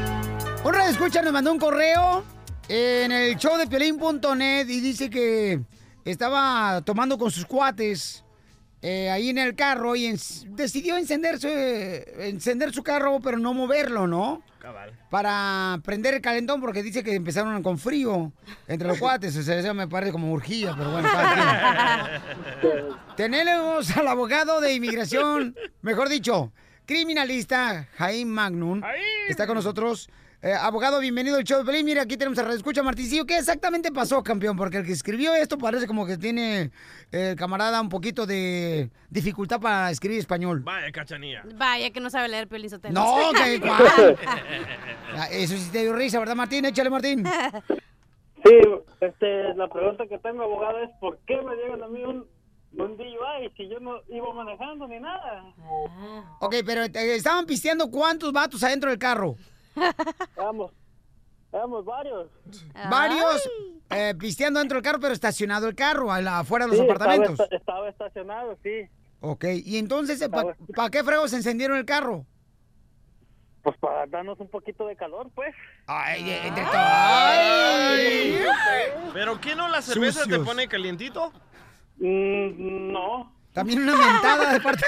Un radio escucha nos mandó un correo en el show de piolín.net y dice que estaba tomando con sus cuates eh, ahí en el carro y decidió encenderse, encender su carro, pero no moverlo, ¿no? Cabal. Para prender el calentón, porque dice que empezaron con frío entre los cuates. O sea, eso me parece como urgía, pero bueno. Tenemos al abogado de inmigración, mejor dicho, criminalista Jaime Magnum. Está con nosotros. Eh, abogado, bienvenido al show de Pelín. Mira, aquí tenemos a Escucha Martincillo. ¿Qué exactamente pasó, campeón? Porque el que escribió esto parece como que tiene eh, el camarada un poquito de dificultad para escribir español. Vaya, cachanilla. Vaya que no sabe leer Piolín Sotelo. No, que cuál. Ah, Eso sí te dio risa, ¿verdad, Martín? Échale, Martín. Sí, este, la pregunta que tengo, abogado, es ¿por qué me dieron a mí un, un DUI si yo no iba manejando ni nada? Ok, pero eh, estaban pisteando cuántos vatos adentro del carro. Éramos, éramos varios. Varios eh, pisteando dentro del carro, pero estacionado el carro afuera de los Sí, apartamentos. Estaba, esta- estaba estacionado, sí. Ok, y entonces, ¿para qué fregos encendieron el carro? Pues para darnos un poquito de calor, pues. Ay, entre Ay. ¿Pero qué no la cerveza te pone calientito? Mm, no. También una mentada de parte.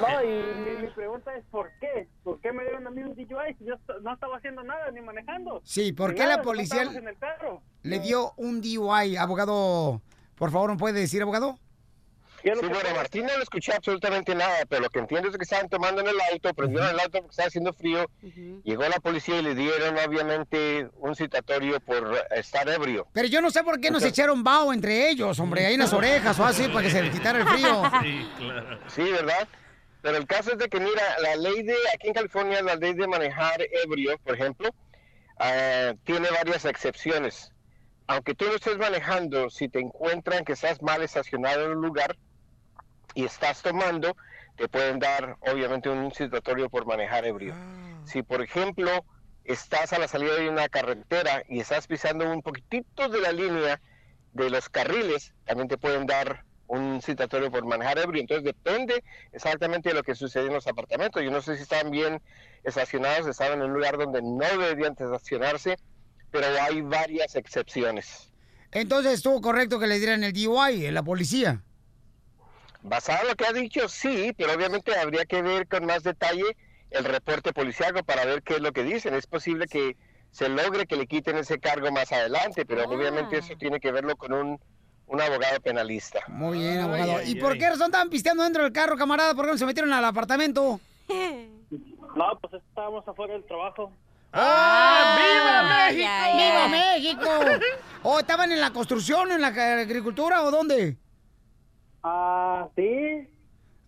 No, y mi, mi pregunta es ¿por qué? ¿Por qué me dieron a mí un DUI si yo no estaba haciendo nada ni manejando? Sí, ¿por qué la nada, policía estábamos en el carro. le dio un DUI, abogado? Por favor, ¿me puede decir, abogado? Sí, bueno, Martín no le escuché absolutamente nada, pero lo que entiendo es que estaban tomando en el auto, prendieron el auto porque estaba haciendo frío, llegó la policía y le dieron obviamente un citatorio por estar ebrio. Pero yo no sé por qué nos echaron vaho entre ellos, hombre, ahí en las orejas o así, para que se le quitara el frío. Sí, claro. Sí, ¿verdad? Pero el caso es de que, mira, la ley de, aquí en California, la ley de manejar ebrio, por ejemplo, ah, tiene varias excepciones. Aunque tú no estés manejando, si te encuentran que estás mal estacionado en un lugar y estás tomando, te pueden dar, obviamente, un citatorio por manejar ebrio. Si, por ejemplo, estás a la salida de una carretera y estás pisando un poquitito de la línea de los carriles, también te pueden dar un citatorio por manejar ebrio. Entonces depende exactamente de lo que sucede en los apartamentos. Yo no sé si están bien estacionados, estaban en un lugar donde no deberían estacionarse, pero hay varias excepciones. Entonces estuvo correcto que le dieran el DUI en la policía. Basado en lo que ha dicho, sí, pero obviamente habría que ver con más detalle el reporte policiaco para ver qué es lo que dicen. Es posible que se logre que le quiten ese cargo más adelante, pero obviamente eso tiene que verlo con un, un abogado penalista. Muy bien, abogado. ¿Y por qué razón estaban pisteando dentro del carro, camarada? ¿Por qué no se metieron al apartamento? No, pues estábamos afuera del trabajo. ¡Ah! ¡Viva México! México! ¡Viva México! ¿O estaban en la construcción, en la agricultura o dónde? Ah, sí.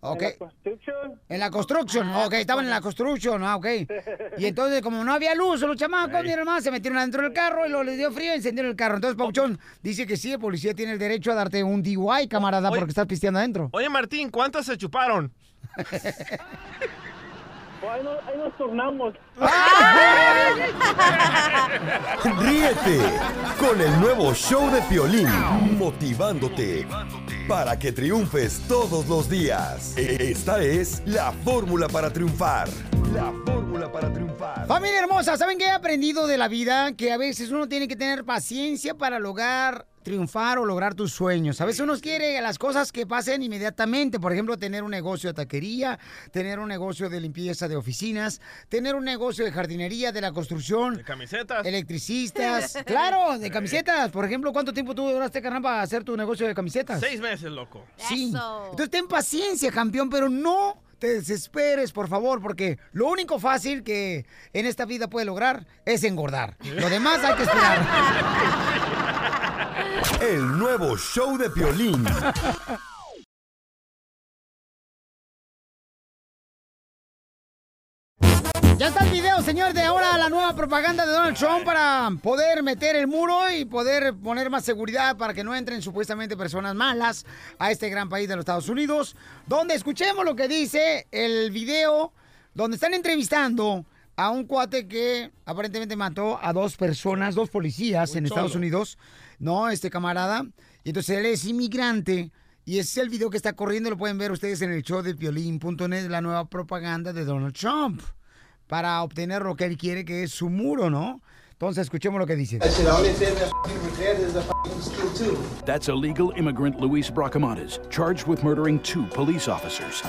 Ok. En la construction. En la construction, ok, estaban en la construction, ah, ok. Y entonces, como no había luz, los chamacos, mi hermano, se metieron adentro del carro y lo les dio frío y encendieron el carro. Entonces, Pauchón dice que sí, el policía tiene el derecho a darte un DUI, camarada, porque estás pisteando adentro. Oye, Martín, ¿cuántas se chuparon? Ahí, nos, ahí nos turnamos. Ríete con el nuevo show de Piolín, motivándote para que triunfes todos los días. Esta es la fórmula para triunfar. La fórmula para triunfar. Familia hermosa, ¿saben qué he aprendido de la vida? Que a veces uno tiene que tener paciencia para lograr triunfar o lograr tus sueños. A veces uno quiere las cosas que pasen inmediatamente. Por ejemplo, tener un negocio de taquería, tener un negocio de limpieza de oficinas, tener un negocio de jardinería, de la construcción. ¿De camisetas? Electricistas. claro, de camisetas. Por ejemplo, ¿cuánto tiempo tú duraste, carnal, para hacer tu negocio de camisetas? Seis meses, loco. Sí. Entonces ten paciencia, campeón, pero no te desesperes, por favor, porque lo único fácil que en esta vida puede lograr es engordar. Lo demás hay que esperar. El nuevo show de Piolín. Ya está el video, señor, de ahora la nueva propaganda de Donald Trump para poder meter el muro y poder poner más seguridad para que no entren supuestamente personas malas a este gran país de los Estados Unidos. Donde escuchemos lo que dice el video donde están entrevistando a un cuate que aparentemente mató a dos personas, dos policías en Estados. Unidos, ¿no? Este camarada. Y entonces él es inmigrante. Y ese es el video que está corriendo, lo pueden ver ustedes en el show de piolín.net, la nueva propaganda de Donald Trump, para obtener lo que él quiere, que es su muro, ¿no? Entonces, escuchemos lo que dice. That's illegal immigrant Luis Bracamontes, charged with murdering two police officers.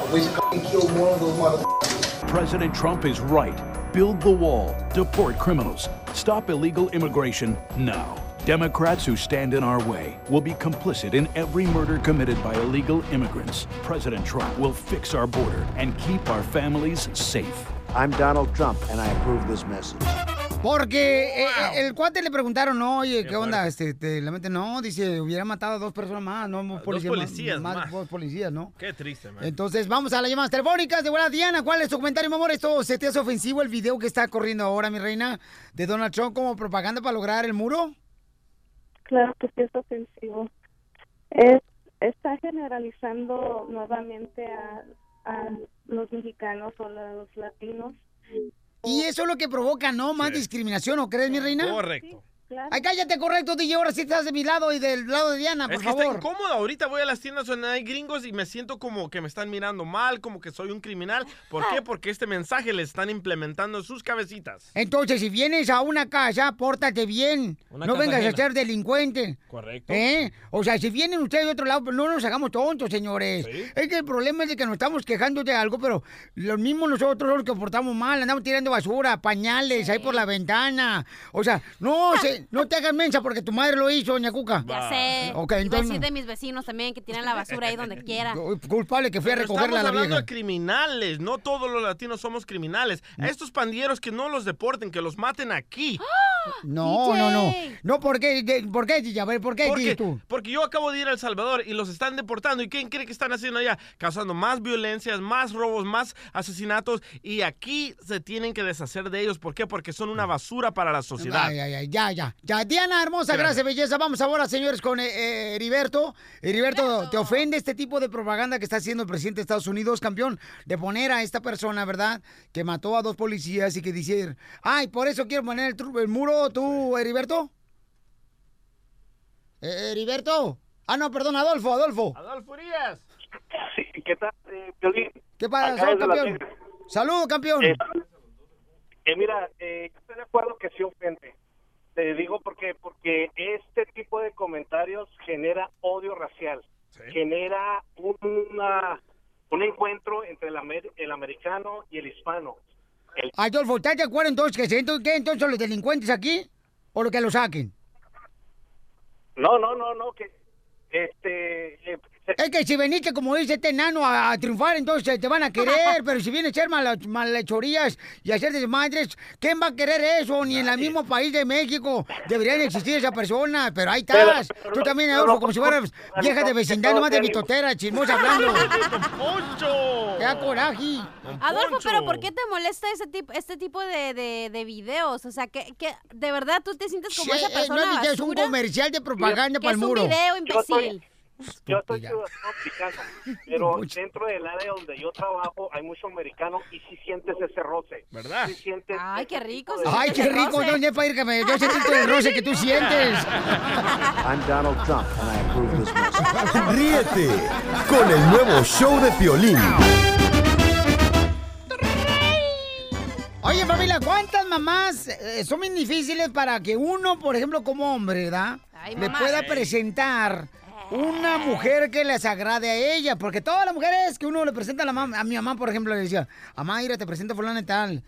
President Trump is right. Build the wall. Deport criminals. Stop illegal immigration now. Democrats who stand in our way will be complicit in every murder committed by illegal immigrants. President Trump will fix our border and keep our families safe. I'm Donald Trump, and I approve this message. Porque eh, eh, el cuate le preguntaron, no, oye, ¿qué onda? Este, te, la mente, no, dice, hubiera matado a dos personas más, no, dos policías, policías más, más. dos policías, ¿no? Qué triste, man. Entonces, vamos a las llamadas telefónicas de buena Diana. ¿Cuál es tu comentario, mi amor? ¿Esto se te hace ofensivo el video que está corriendo ahora, mi reina, de Donald Trump como propaganda para lograr el muro? Claro que sí es ofensivo. Es, está generalizando nuevamente a, a los mexicanos o los latinos. Y eso es lo que provoca, ¿no? Más discriminación, ¿no crees, mi reina? Correcto. Ay, cállate, correcto, DJ. Ahora sí estás de mi lado y del lado de Diana, por es que favor. está incómodo. Ahorita voy a las tiendas donde hay gringos y me siento como que me están mirando mal, como que soy un criminal. ¿Por qué? Porque este mensaje le están implementando en sus cabecitas. Entonces, si vienes a una casa, pórtate bien. Una no vengas ajena. a ser delincuente. Correcto. ¿Eh? O sea, si vienen ustedes de otro lado, pues no nos hagamos tontos, señores. Es que el problema es de que nos estamos quejando de algo, pero los mismos nosotros los que portamos mal, andamos tirando basura, pañales ahí por la ventana. O sea, no, se- no te hagas mensa porque tu madre lo hizo, doña Cuca. Ya sé. Ok, Iba a entonces. decir de mis vecinos también que tiran la basura ahí donde quiera. Culpable que fui a Pero recogerla a estamos la hablando vieja. de criminales, no todos los latinos somos criminales. A estos pandilleros que no los deporten, que los maten aquí. No, no, no. No, ¿por qué? De- ¿Por qué, DJ? A ver, ¿por qué Porque, dices tú? porque yo acabo de ir a El Salvador y los están deportando. ¿Y quién cree que están haciendo allá? Causando más violencias, más robos, más asesinatos. Y aquí se tienen que deshacer de ellos. ¿Por qué? Porque son una basura para la sociedad. Ay, ay, ay, ya, ya. Ya, Diana, hermosa, Gracias. gracias, belleza. Vamos ahora, señores, con eh, eh, Heriberto. Heriberto, ¿te ofende este tipo de propaganda que está haciendo el presidente de Estados Unidos, campeón? De poner a esta persona, ¿verdad? Que mató a dos policías y que dice, ay, por eso quiero poner el muro, tú, Heriberto. Eh, Heriberto. Ah, no, perdón, Adolfo, Adolfo. Adolfo Urias. Sí, ¿qué tal, eh, Piolín? ¿Qué pasa, la campeón? Saludos, campeón. Eh, eh, mira, eh, yo estoy de acuerdo que sí ofende. Te digo porque porque este tipo de comentarios genera odio racial, genera una, un encuentro entre el, amer- el americano y el hispano. El- Adolfo, ¿estás de acuerdo entonces que se entonces, ¿qué, entonces los delincuentes aquí? ¿O lo que lo saquen? no, no, no, no, que este eh, Es que si veniste, como dice este enano, a, a triunfar, entonces te van a querer, pero si vienes a ser mala- malhechorías y a hacer desmadres, ¿quién va a querer eso? Ni en el mismo país de México deberían existir esa persona, pero ahí estás. Pero- Tú también, Adolfo, como si fueras vieja de vecindad, no, nomás de no, bitotera, chismosa hablando. ¡Poncho! ¡Qué da coraje! Adolfo, pero ¿por qué te molesta ese tipo, este tipo de, de, de videos? O sea, que, que de verdad tú te sientes como Sí, esa eh, persona no, es un comercial de propaganda para el es un muro. video, imbécil. Yo soy ciudadano mexicano, pero dentro del área donde yo trabajo hay mucho americano y sí sientes ese roce. ¿Verdad? Sí sientes Ay, qué rico. Ay, qué rico, ¿dónde es para ir que me yo sentí todo el roce que tú sientes? I'm Donald Trump, and I approve this message. Ríete con el nuevo show de Piolín. Oye, familia, ¿cuántas mamás eh, son bien difíciles para que uno, por ejemplo, como hombre, ¿verdad? Ay, le pueda presentar una mujer que les agrade a ella. Porque todas las mujeres que uno le presenta a la mamá, a mi mamá, por ejemplo, le decía, mamá, mira, te presento fulana y tal.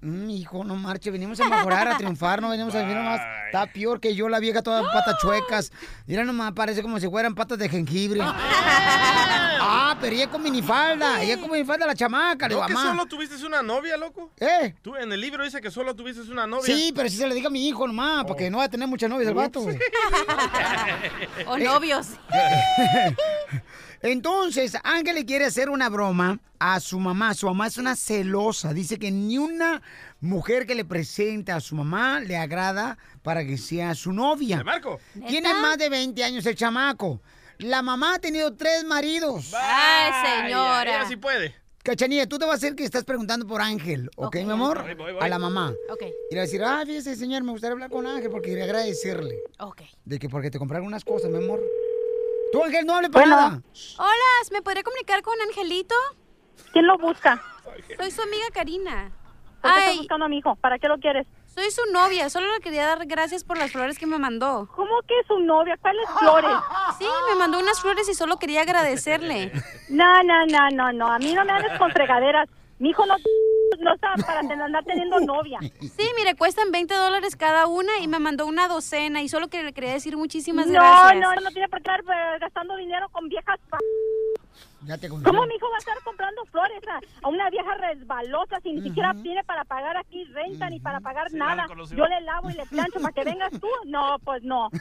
"Mm, hijo, no marche, venimos a mejorar, a triunfar, no venimos a vivir nomás. Está peor que yo, la vieja, todas patas chuecas. Mira nomás, parece como si fueran patas de jengibre. ah, pero ella con minifalda, ella con minifalda la chamaca. Le ¿No digo, que mamá. solo tuviste una novia, loco? ¿Eh? Tú en el libro dice que solo tuviste una novia. Sí, pero si se le diga a mi hijo nomás, porque no va a tener muchas novias el vato. O novios. Entonces, Ángel le quiere hacer una broma a su mamá. Su mamá es una celosa. Dice que ni una mujer que le presenta a su mamá le agrada para que sea su novia. ¿De Marco? Tiene más de 20 años el chamaco. La mamá ha tenido tres maridos. Ay, señora. Ella sí puede. Cachanilla, tú te vas a hacer que estás preguntando por Ángel, ¿ok, mi amor? Voy, voy, voy. A la mamá. Ok. Y le va a decir, ah, fíjese, señor, me gustaría hablar con Ángel porque quería agradecerle. Ok. De que porque te compraron unas cosas, mi amor. Tú, Ángel, no hable para nada. Hola, ¿me podría comunicar con Angelito? ¿Quién lo busca? Soy su amiga Karina. ¿Por qué estás buscando a mi hijo? ¿Para qué lo quieres? Soy su novia, solo le quería dar gracias por las flores que me mandó. ¿Cómo que su novia? ¿Cuáles flores? Sí, me mandó unas flores y solo quería agradecerle. No, no, no, no, no. A mí no me hables con fregaderas. Mi hijo no, no está para ten- andar teniendo novia. Sí, mire, cuestan 20 dólares cada una y me mandó una docena y solo que le quería decir muchísimas no, gracias. no, no tiene por qué estar eh, gastando dinero con viejas. pa- Ya te ¿Cómo mi hijo va a estar comprando flores a, a una vieja resbalosa si ni siquiera tiene para pagar aquí renta ni para pagar nada? Yo le lavo y le plancho para que vengas tú. No, pues no.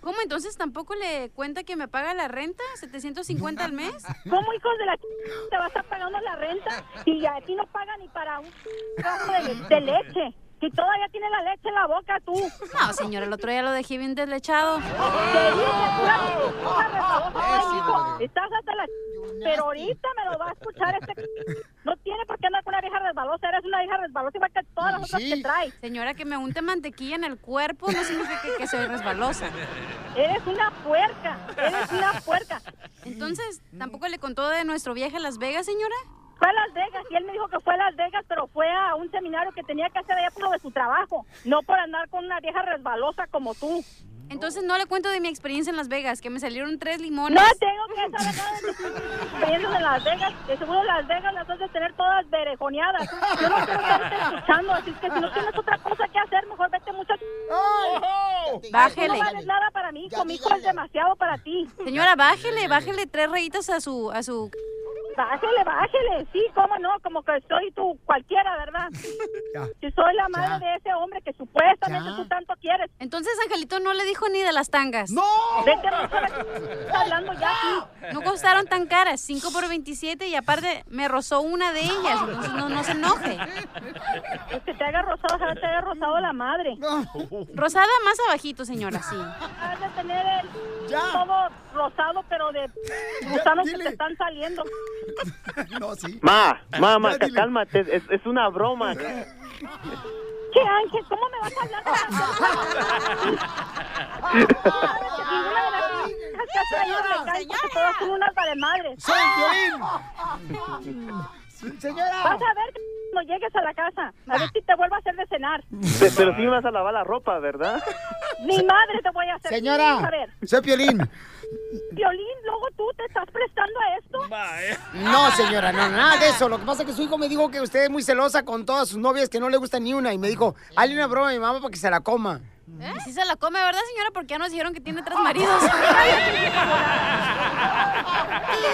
¿Cómo entonces tampoco le cuenta que me paga la renta? ¿750 al mes? ¿Cómo hijos de la ch- te va a estar pagando la renta y a ti no paga ni para un vaso de leche? Si todavía tiene la leche en la boca tú. No, señora, el otro día lo dejé bien deslechado. Estás hasta la... Pero ahorita me lo va a escuchar este... No tiene por qué andar con una vieja resbalosa. Eres una vieja resbalosa igual que todas las otras que traes. Señora, que me unte mantequilla en el cuerpo no significa que, que soy resbalosa. Eres una puerca. Eres una puerca. Entonces, ¿tampoco le contó de nuestro viaje a Las Vegas, señora? Fue a Las Vegas y él me dijo que fue a Las Vegas, pero fue a un seminario que tenía que hacer allá por lo de su trabajo. No por andar con una vieja resbalosa como tú. Entonces no le cuento de mi experiencia en Las Vegas, que me salieron tres limones. No tengo que saber nada de tus experiencias en Las Vegas. De seguro Las Vegas las has de tener todas berejoneadas. Yo no quiero estarte escuchando, así que si no tienes otra cosa que hacer, mejor vete mucho. Bájele. Tú no vales nada para mí, hijo. Mi hijo es demasiado para ti. Señora, bájele, bájele tres rayitas a su, a su... Bájele, bájele. Sí, cómo no, como que soy tú cualquiera, ¿verdad? Si soy la madre de ese hombre que supuestamente tú tanto quieres. Entonces Angelito no le dijo ni de las tangas. ¡No! Vete a hablando ya aquí. No costaron tan caras, 5 por 27 y aparte me rozó una de ellas, entonces no, no se enoje. Es que te haga rosado, ojalá te haya rosado la madre. Rosada más abajito, señora, sí. Has de tener el todo rosado, pero de gusanos que te están saliendo. No, sí. Ma, ma, ma, cálmate, es, es una broma. ¿Qué Ángel? ¿Cómo me vas a hablar todas son unas valemadres. ¡Soy Señora. Vas a ver cuando llegues a la casa. A ver si te vuelvo a hacer de cenar. Pe- Pero sí me vas a lavar la ropa, ¿verdad? Mi madre te voy a hacer. Señora, soy Piolín. Violín, luego tú te estás prestando a esto. No, señora, no, nada de eso. Lo que pasa es que su hijo me dijo que usted es muy celosa con todas sus novias, que no le gusta ni una. Y me dijo, hazle una broma a mi mamá para que se la coma. ¿Eh? Sí se la come, ¿verdad, señora? Porque ya nos dijeron que tiene tres maridos.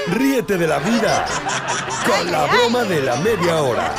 Ríete de la vida con la broma de la media hora.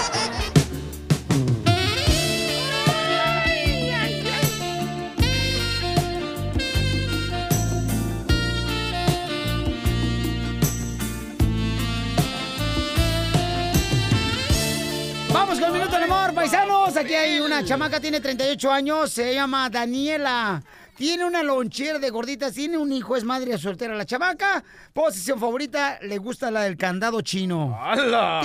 Paisanos. Aquí hay una chamaca, tiene 38 años, se llama Daniela. Tiene una lonchera de gorditas, tiene un hijo, es madre soltera la chamaca. Posición favorita, le gusta la del candado chino. ¡Hala!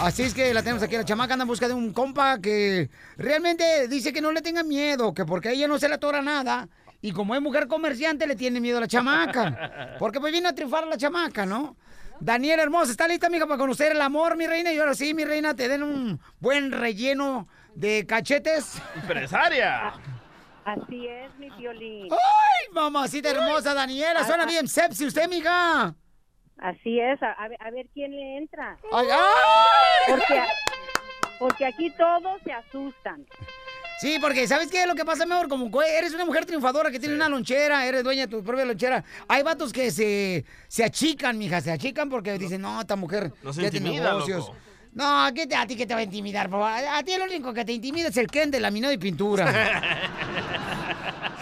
Así es que la tenemos aquí, la chamaca anda en busca de un compa que realmente dice que no le tenga miedo, que porque a ella no se le atora nada. Y como es mujer comerciante, le tiene miedo a la chamaca. Porque pues viene a triunfar a la chamaca, ¿no? Daniela hermosa, ¿está lista, amiga, para conocer el amor, mi reina? Y ahora sí, mi reina, te den un buen relleno de cachetes. Empresaria. Así es, mi violín. ¡Ay, mamacita hermosa, Daniela! Suena bien sepsi usted, mija. Así es, a, a ver, a ver quién le entra. ¡Ay, ay! Porque, porque aquí todos se asustan. Sí, porque ¿sabes qué? Lo que pasa, mejor, como que eres una mujer triunfadora que tiene una lonchera, eres dueña de tu propia lonchera. Hay vatos que se, se achican, mija, se achican porque dicen, no, esta mujer Nos ya tiene intimida, negocios. loco. No, ¿qué te- ¿a ti qué te va a intimidar? favor? A ti lo único que te intimida es el Ken de laminado y pintura.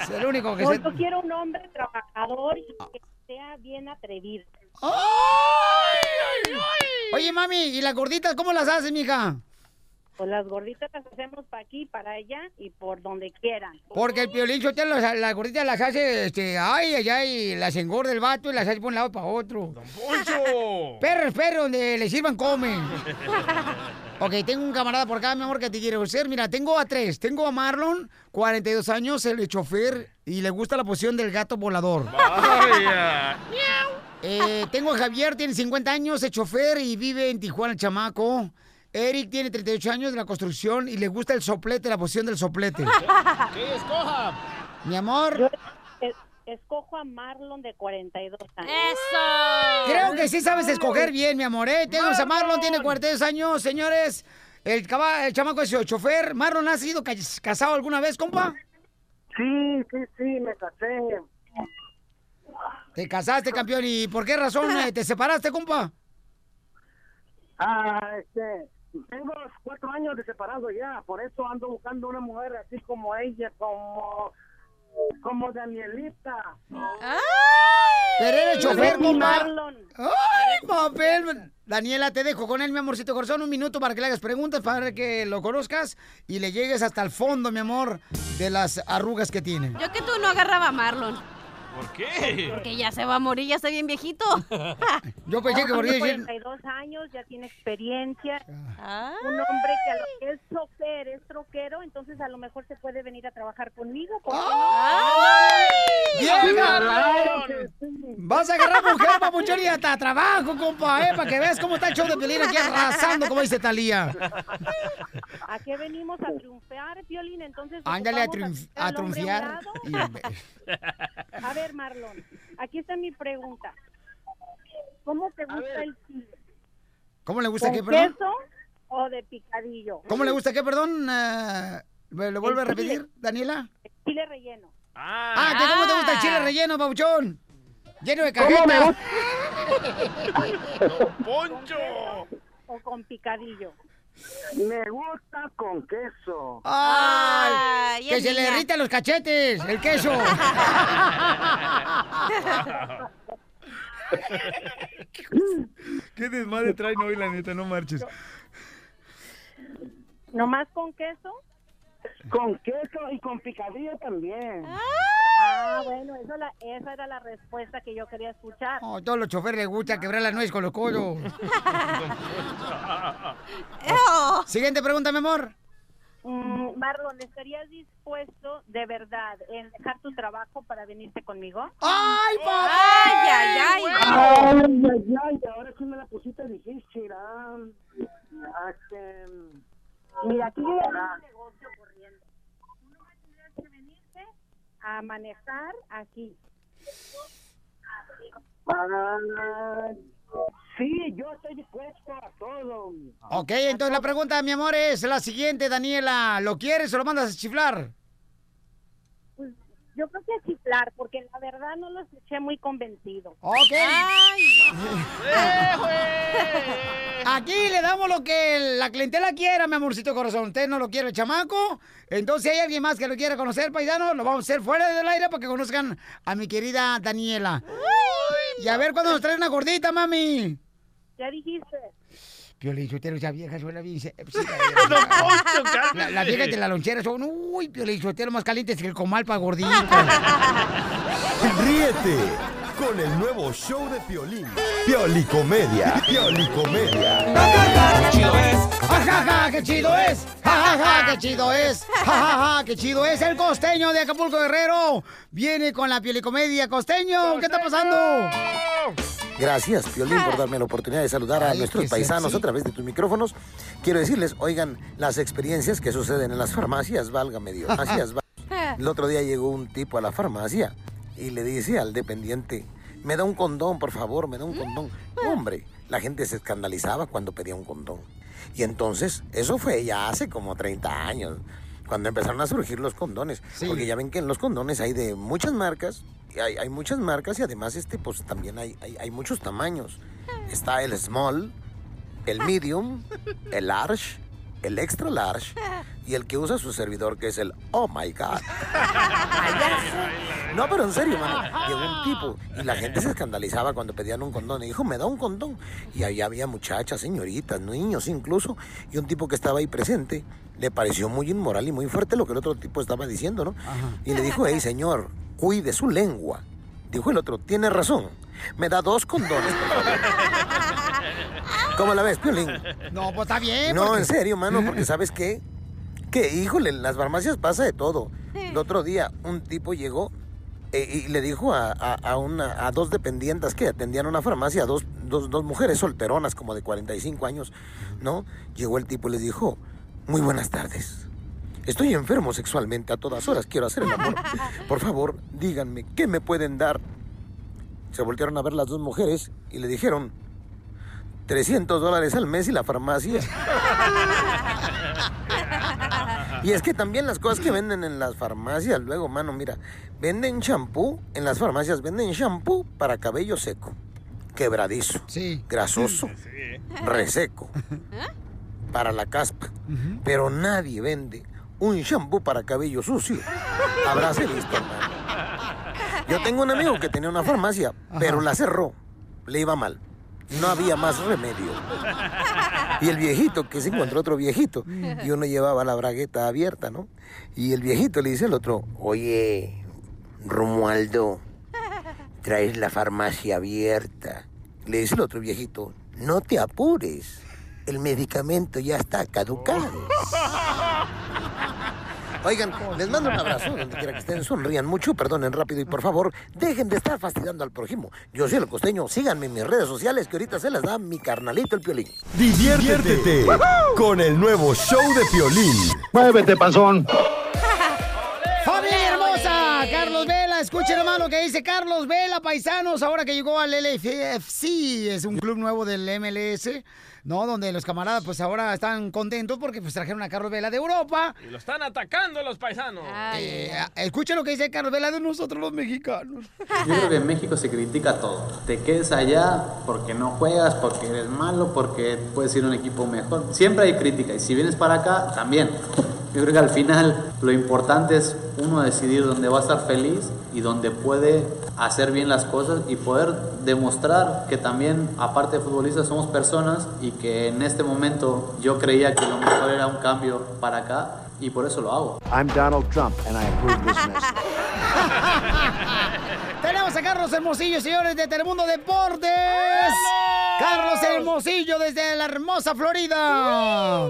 es el único que No, se... yo quiero un hombre trabajador y que sea bien atrevido. Oye, mami, ¿y las gorditas cómo las haces, mija? Pues las gorditas las hacemos para aquí, para allá y por donde quieran. Porque el piolín Sotelo, las, las gorditas las hace, este, ay, ay, ay, las engorda el vato y las hace por un lado para otro. ¡Poncho! Perro es perro, donde le sirvan comen. Ok, tengo un camarada por acá, mi amor, que te quiere conocer. Mira, tengo a tres. Tengo a Marlon, 42 años, el chofer, y le gusta la posición del gato volador. Vaya. Eh, tengo a Javier, tiene 50 años, es chofer y vive en Tijuana, el chamaco. Eric tiene 38 años de la construcción y le gusta el soplete, la posición del soplete. ¿Qué escoja? Mi amor. Yo es- escojo a Marlon de 42 años. ¡Eso! Creo que sí sabes escoger bien, mi amor, ¿eh? Tenemos a Marlon, tiene 42 años, señores. El, caba- el chamaco es chofer. Marlon, ¿has sido ca- casado alguna vez, compa? Sí, sí, sí, me casé. Te casaste, campeón, ¿y por qué razón eh, te separaste, compa? Ah, este, tengo cuatro años de separado ya, por eso ando buscando una mujer así como ella, como, como Danielita. Pero eres chofer, mi compa. Marlon. ¡Ay, papel! Daniela, te dejo con él, mi amorcito corazón, un minuto para que le hagas preguntas, para que lo conozcas y le llegues hasta el fondo, mi amor, de las arrugas que tiene. Yo que tú no agarraba a Marlon. ¿Por qué? Porque ya se va a morir, ya está bien viejito. Yo pensé que por Tiene decir... 42 años, ya tiene experiencia. Ah. Un hombre que a lo que es chofer, es troquero, entonces a lo mejor se puede venir a trabajar conmigo. ¿por qué no? ¡Vieja! Vas a agarrar mujer, papuchón, y hasta trabajo, compa, ¿eh? Para que veas cómo está el show de Pelín aquí arrasando, como dice Talía. ¿A qué venimos a triunfar, Violín? Entonces Ándale a, ocupamos triunf- hacer a al A ver, Marlon, aquí está mi pregunta. ¿Cómo te gusta el chile? ¿Cómo le gusta ¿Con qué, perdón? queso o de picadillo? ¿Cómo le gusta qué, perdón? Eh, ¿Me lo vuelve a repetir, Daniela? Chile relleno. Ah, ¿que ¿cómo te gusta el chile relleno, papuchón? Lleno de ¿Cómo me cajeta. ¡Poncho! O con picadillo. Me gusta con queso. ¡Ay! Ay, que se le niña. derritan los cachetes, el queso. Qué desmadre traen hoy, la neta, no marches. ¿Nomás con queso? Con queso y con picadillo también. Ah, bueno, eso la, esa era la respuesta que yo quería escuchar. Oh, todos los choferes les gusta quebrar la nuez con los codos. Siguiente pregunta, mi amor. Mm, Marlon, ¿estarías dispuesto de verdad en dejar tu trabajo para venirte conmigo? ¡Ay, papá! ¡Ay, ay, ay! Ay, ay, ay, ahora sí me la pusiste difícil. Ah, Ah, Mira, aquí yo ya tengo un negocio corriendo. Tú nomás tendrías que venirte a manejar aquí. ah, sí, yo estoy dispuesto a todo. Ok, entonces la pregunta, mi amor, es la siguiente, Daniela. ¿Lo quieres o lo mandas a chiflar? Yo creo que a chiflar, porque la verdad no lo escuché muy convencido. Ok. Aquí le damos lo que la clientela quiera, mi amorcito corazón. Usted no lo quiere el chamaco. Entonces, si hay alguien más que lo quiera conocer, paisano, lo vamos a hacer fuera del aire para que conozcan a mi querida Daniela. Y a ver cuándo nos trae una gordita, mami. Ya dijiste. Piolín, Sotelo, esa vieja suena bien La, la vieja de la lonchera son, uy, Piolín, Sotelo más calientes que el comal para gordito. Ríete con el nuevo show de Piolín. Piolicomedia. Piolicomedia. ¡Ja, ja, qué chido es! ¡Ja, ja, ja, qué chido es! ¡Ja, ja, ja, qué chido es! El costeño de Acapulco Guerrero viene con la piolicomedia. ¡Costeño! ¿Qué está pasando? Gracias, Piolín, por darme la oportunidad de saludar a Ay, nuestros paisanos a través de tus micrófonos. Quiero decirles, oigan, las experiencias que suceden en las farmacias, válgame Dios. Es, va- El otro día llegó un tipo a la farmacia y le dice al dependiente, me da un condón, por favor, me da un condón. Hombre, la gente se escandalizaba cuando pedía un condón. Y entonces, eso fue ya hace como 30 años, cuando empezaron a surgir los condones. Porque ya ven que en los condones hay de muchas marcas, hay, hay muchas marcas y además este, pues también hay, hay, hay muchos tamaños. Está el small, el medium, el large, el extra large y el que usa su servidor que es el oh my god. No, pero en serio, mano. Llegó un tipo y la gente se escandalizaba cuando pedían un condón. Y dijo, me da un condón. Y ahí había muchachas, señoritas, niños incluso. Y un tipo que estaba ahí presente le pareció muy inmoral y muy fuerte lo que el otro tipo estaba diciendo, ¿no? Y le dijo, hey, señor, cuide su lengua. Dijo el otro, tiene razón. Me da dos condones, por favor. ¿Cómo la ves, Piolín? No, pues está bien. No, porque- en serio, mano, porque ¿sabes qué? Que, híjole, en las farmacias pasa de todo. El otro día un tipo llegó eh, y le dijo a, a- a una, a dos dependientes que atendían una farmacia, dos, dos, dos mujeres solteronas como de 45 años, ¿no? Llegó el tipo y les dijo, muy buenas tardes. Estoy enfermo sexualmente a todas horas, quiero hacer el amor. Por favor, díganme, ¿qué me pueden dar? Se voltearon a ver las dos mujeres y le dijeron, 300 dólares al mes y la farmacia. Y es que también las cosas que venden en las farmacias, luego, mano, mira, venden champú, en las farmacias venden champú para cabello seco, quebradizo, grasoso, reseco, para la caspa. Pero nadie vende un champú para cabello sucio. Habráse visto, hermano. Yo tengo un amigo que tenía una farmacia, pero la cerró. Le iba mal. No había más remedio. Y el viejito, que se encontró otro viejito, y uno llevaba la bragueta abierta, ¿no? Y el viejito le dice al otro, oye, Romualdo, traes la farmacia abierta. Le dice el otro viejito, no te apures, el medicamento ya está caducado. Oigan, les mando un abrazo donde quiera que estén, sonrían mucho, perdonen rápido y por favor, dejen de estar fastidiando al prójimo. Yo soy el costeño, síganme en mis redes sociales que ahorita se las da mi carnalito el piolín. Diviértete con el nuevo show de Piolín. Muévete, panzón. ¡Familia hermosa! Carlos Vela, escuchen nomás lo que dice Carlos Vela, paisanos, ahora que llegó al LFC, es un club nuevo del MLS, ¿no? Donde los camaradas pues ahora están contentos porque pues trajeron a Carlos Vela de Europa. Y lo están atacando los paisanos. Eh, escuchen lo que dice Carlos Vela de nosotros los mexicanos. Yo creo que en México se critica todo. Te quedes allá porque no juegas, porque eres malo, porque puedes ir a un equipo mejor. Siempre hay crítica y si vienes para acá, también. Yo creo que al final lo importante es uno decidir dónde va a estar feliz y dónde puede hacer bien las cosas y poder demostrar que también, aparte de futbolistas, somos personas y que en este momento yo creía que lo mejor era un cambio para acá y por eso lo hago. I'm Donald Trump, and I approve this message. Tenemos a Carlos Hermosillo, señores de Telemundo Deportes. Carlos Hermosillo desde la hermosa Florida.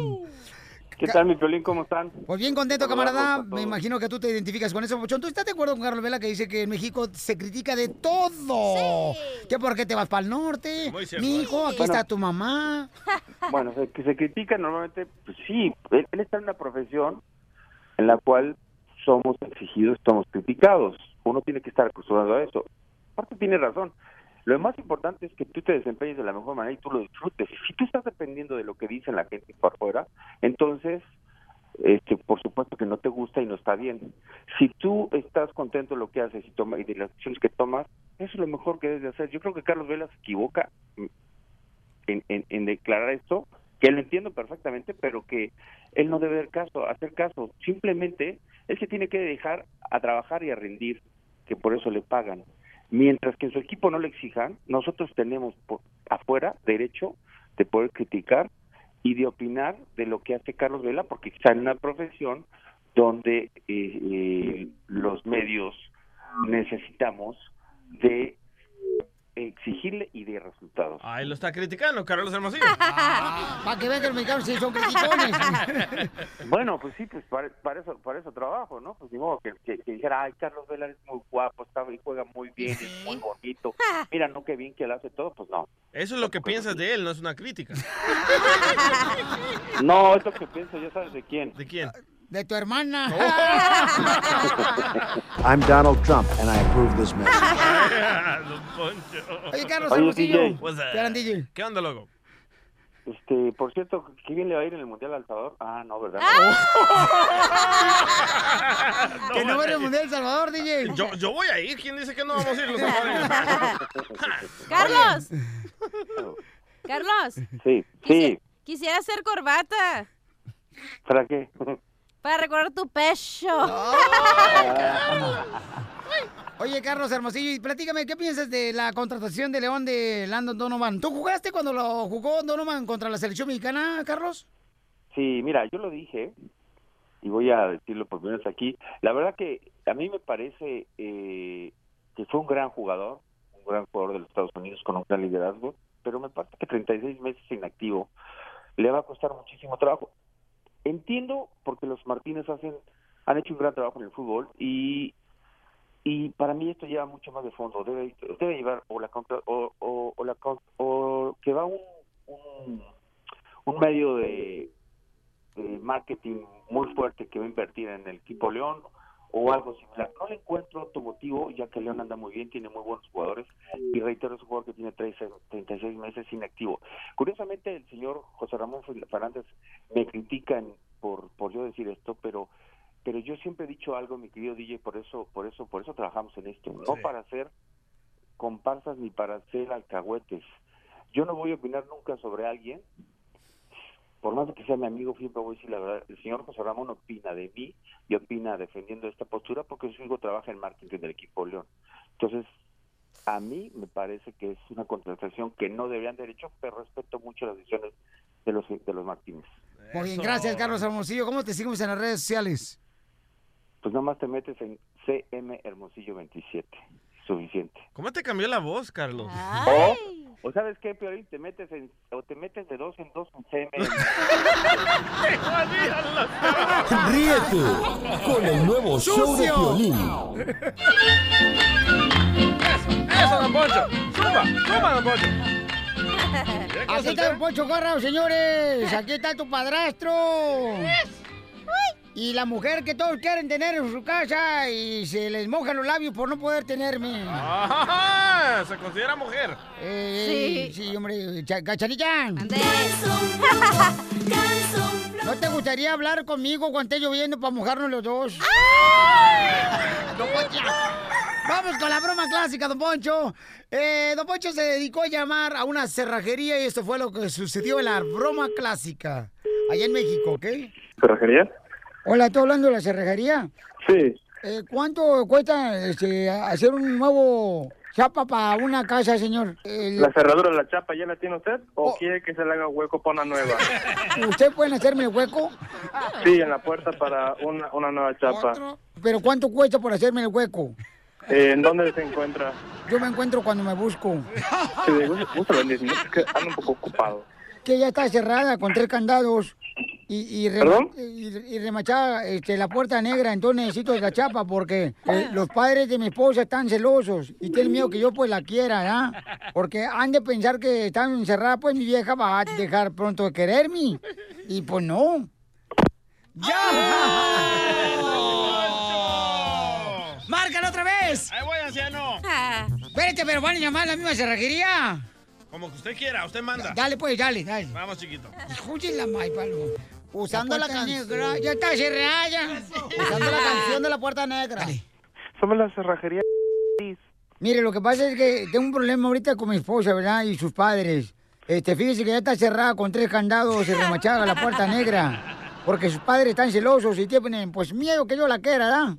¿Qué tal, mi Piolín? ¿Cómo están? Pues bien contento, camarada. Me imagino que tú te identificas con eso, Pochón. ¿Tú estás de acuerdo con Carlos Vela que dice que en México se critica de todo? ¿Que por qué te vas para el norte? Muy cierto. Mi hijo, aquí Bueno. está tu mamá. Bueno, se- que se critica normalmente, pues sí, él, él está en una profesión en la cual somos exigidos, somos criticados. Uno tiene que estar acostumbrado a eso. Aparte tiene razón. Lo más importante es que tú te desempeñes de la mejor manera y tú lo disfrutes. Si tú estás dependiendo de lo que dice la gente por afuera, entonces, este, por supuesto que no te gusta y no está bien. Si tú estás contento de lo que haces y, toma, y de las acciones que tomas, eso es lo mejor que debes de hacer. Yo creo que Carlos Vela se equivoca en declarar esto, que lo entiendo perfectamente, pero que él no debe hacer caso, hacer caso. Simplemente él se tiene que dejar a trabajar y a rendir, que por eso le pagan. Mientras que en su equipo no le exijan, nosotros tenemos por afuera derecho de poder criticar y de opinar de lo que hace Carlos Vela, porque está en una profesión donde eh, eh, los medios necesitamos de exigirle y de resultados. Ahí lo está criticando, Carlos Hermosillo. Para que vean que los mexicanos sí son criticones. Bueno, pues sí, pues para, para eso para eso trabajo, ¿no? Pues modo que, que, que dijera, ay, Carlos Vela es muy guapo, está, y juega muy bien, es muy bonito. Mira, no, qué bien que él hace todo, pues no. Eso es lo que piensas de él, no es una crítica. No, es lo que pienso, ya sabes de quién. ¿De quién? De tu hermana. I'm Donald Trump, and I approve this message. Poncho. Oye, Carlos Oye, Hermosillo. DJ. ¿Qué eran, DJ? ¿Qué onda, loco? Este, por cierto, ¿qué bien le va a ir en el Mundial al Salvador? Ah, no, ¿verdad? que no va a ir al Mundial El Salvador, DJ. Yo, yo voy a ir. ¿Quién dice que no vamos a ir los salvadoreños? Carlos. Carlos. Sí, sí. Quisiera hacer corbata ¿Para qué? para recordar tu pecho. Oye, Carlos Hermosillo, y platícame, ¿qué piensas de la contratación de León de Landon Donovan? ¿Tú jugaste cuando lo jugó Donovan contra la selección mexicana, Carlos? Sí, mira, yo lo dije y voy a decirlo por vez aquí. La verdad que a mí me parece eh, que fue un gran jugador, un gran jugador de los Estados Unidos con un gran liderazgo, pero me parece que 36 meses inactivo le va a costar muchísimo trabajo. Entiendo porque los Martínez hacen han hecho un gran trabajo en el fútbol y y para mí esto lleva mucho más de fondo debe debe llevar o la contra- o, la o que va un, un medio de, de marketing muy fuerte que va a invertir en el equipo León o algo similar. No le encuentro otro motivo, ya que León anda muy bien, tiene muy buenos jugadores y reitero, es un jugador que tiene 13, 36 meses inactivo. Curiosamente, el señor José Ramón Fernández me critica en- por, por yo decir esto, pero pero yo siempre he dicho algo, mi querido DJ, por eso por eso por eso trabajamos en esto, no para hacer comparsas ni para hacer alcahuetes. Yo no voy a opinar nunca sobre alguien por más de que sea mi amigo, siempre voy a decir la verdad. El señor José Ramón opina de mí y opina defendiendo esta postura porque su hijo trabaja en marketing del equipo León. Entonces, a mí me parece que es una contratación que no deberían de haber hecho, pero respeto mucho las decisiones de los, de los Martínez. Muy bien, gracias, Carlos Hermosillo. ¿Cómo te seguimos en las redes sociales? Pues nada más te metes en CM Hermosillo 27. Suficiente. ¿Cómo te cambió la voz, Carlos? O, o sabes qué, Piolín, te metes en, o te metes de dos en dos en CM. Ríete con el nuevo show de ¡Sucio! Piolín. ¡Eso, don Poncho! ¡Suba! ¡Suba, don Poncho! Aquí está el Poncho Corrao, señores. Aquí está tu padrastro. Y la mujer que todos quieren tener en su casa y se les mojan los labios por no poder tenerme. ¡Ah! Se considera mujer. Eh, sí. hombre. Cha- Cachanilla. ¿No te gustaría hablar conmigo cuando esté lloviendo para mojarnos los dos? Don Poncho. Vamos con la broma clásica, don Poncho. Eh, don Poncho se dedicó a llamar a una cerrajería y esto fue lo que sucedió en la broma clásica. Allá en México, ¿ok? ¿Cerrajería? Hola, ¿estoy hablando de la cerrajería? Sí. Eh, ¿Cuánto cuesta este, hacer un nuevo chapa para una casa, señor? El- ¿La cerradura de la chapa ya la tiene usted o quiere que se le haga hueco para una nueva? ¿Usted puede hacerme el hueco? Sí, en la puerta para una, una nueva chapa. ¿Pero cuánto cuesta por hacerme el hueco? Eh, ¿En dónde se encuentra? Yo me encuentro cuando me busco. Sí, gusta 10 minutos, que ando un poco ocupado. Que ya está cerrada con tres candados y, y, ¿Perdón? y, y remachada este, la puerta negra. Entonces necesito la chapa porque eh, los padres de mi esposa están celosos y tienen miedo que yo pues la quiera, ¿ya? Porque han de pensar que están encerrada, pues mi vieja va a dejar pronto de quererme. Y pues no. ¡Ya! ¡Márcalo otra vez! ¡Ahí voy, anciano! Espérate, pero van a llamar a la misma cerrajería. Como que usted quiera, usted manda. Dale, pues, dale, dale. Vamos, chiquito. Escuche la May, Palo. Usando la, puerta canción. negra. Ya está cerrada. ya. Usando la canción de la puerta negra. Somos la cerrajería. Mire, lo que pasa es que tengo un problema ahorita con mi esposa, ¿verdad? Y sus padres. Este, fíjese que ya está cerrada con tres candados y remachada la puerta negra. Porque sus padres están celosos y tienen, pues, miedo que yo la quiera, ¿verdad?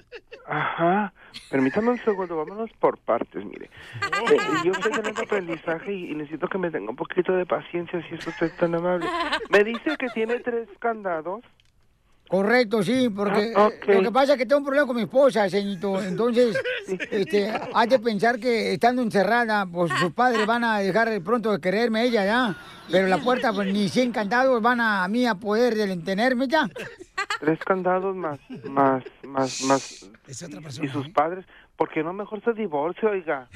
Ajá. Permítame un segundo, vámonos por partes, mire. Eh, yo estoy teniendo aprendizaje y, y necesito que me tenga un poquito de paciencia si es usted tan amable. Me dice que tiene tres candados. Correcto, sí, porque Ah, eh, lo que pasa es que tengo un problema con mi esposa, señorito. Entonces, este, hay de pensar que estando encerrada, pues sus padres van a dejar pronto de quererme ella, ¿ya? Pero la puerta, pues ni 100 candados van a, a mí a poder de- tenerme ya. Tres candados más, más, más, más. ¿Y sus padres? ¿Por qué no mejor se divorcia, oiga?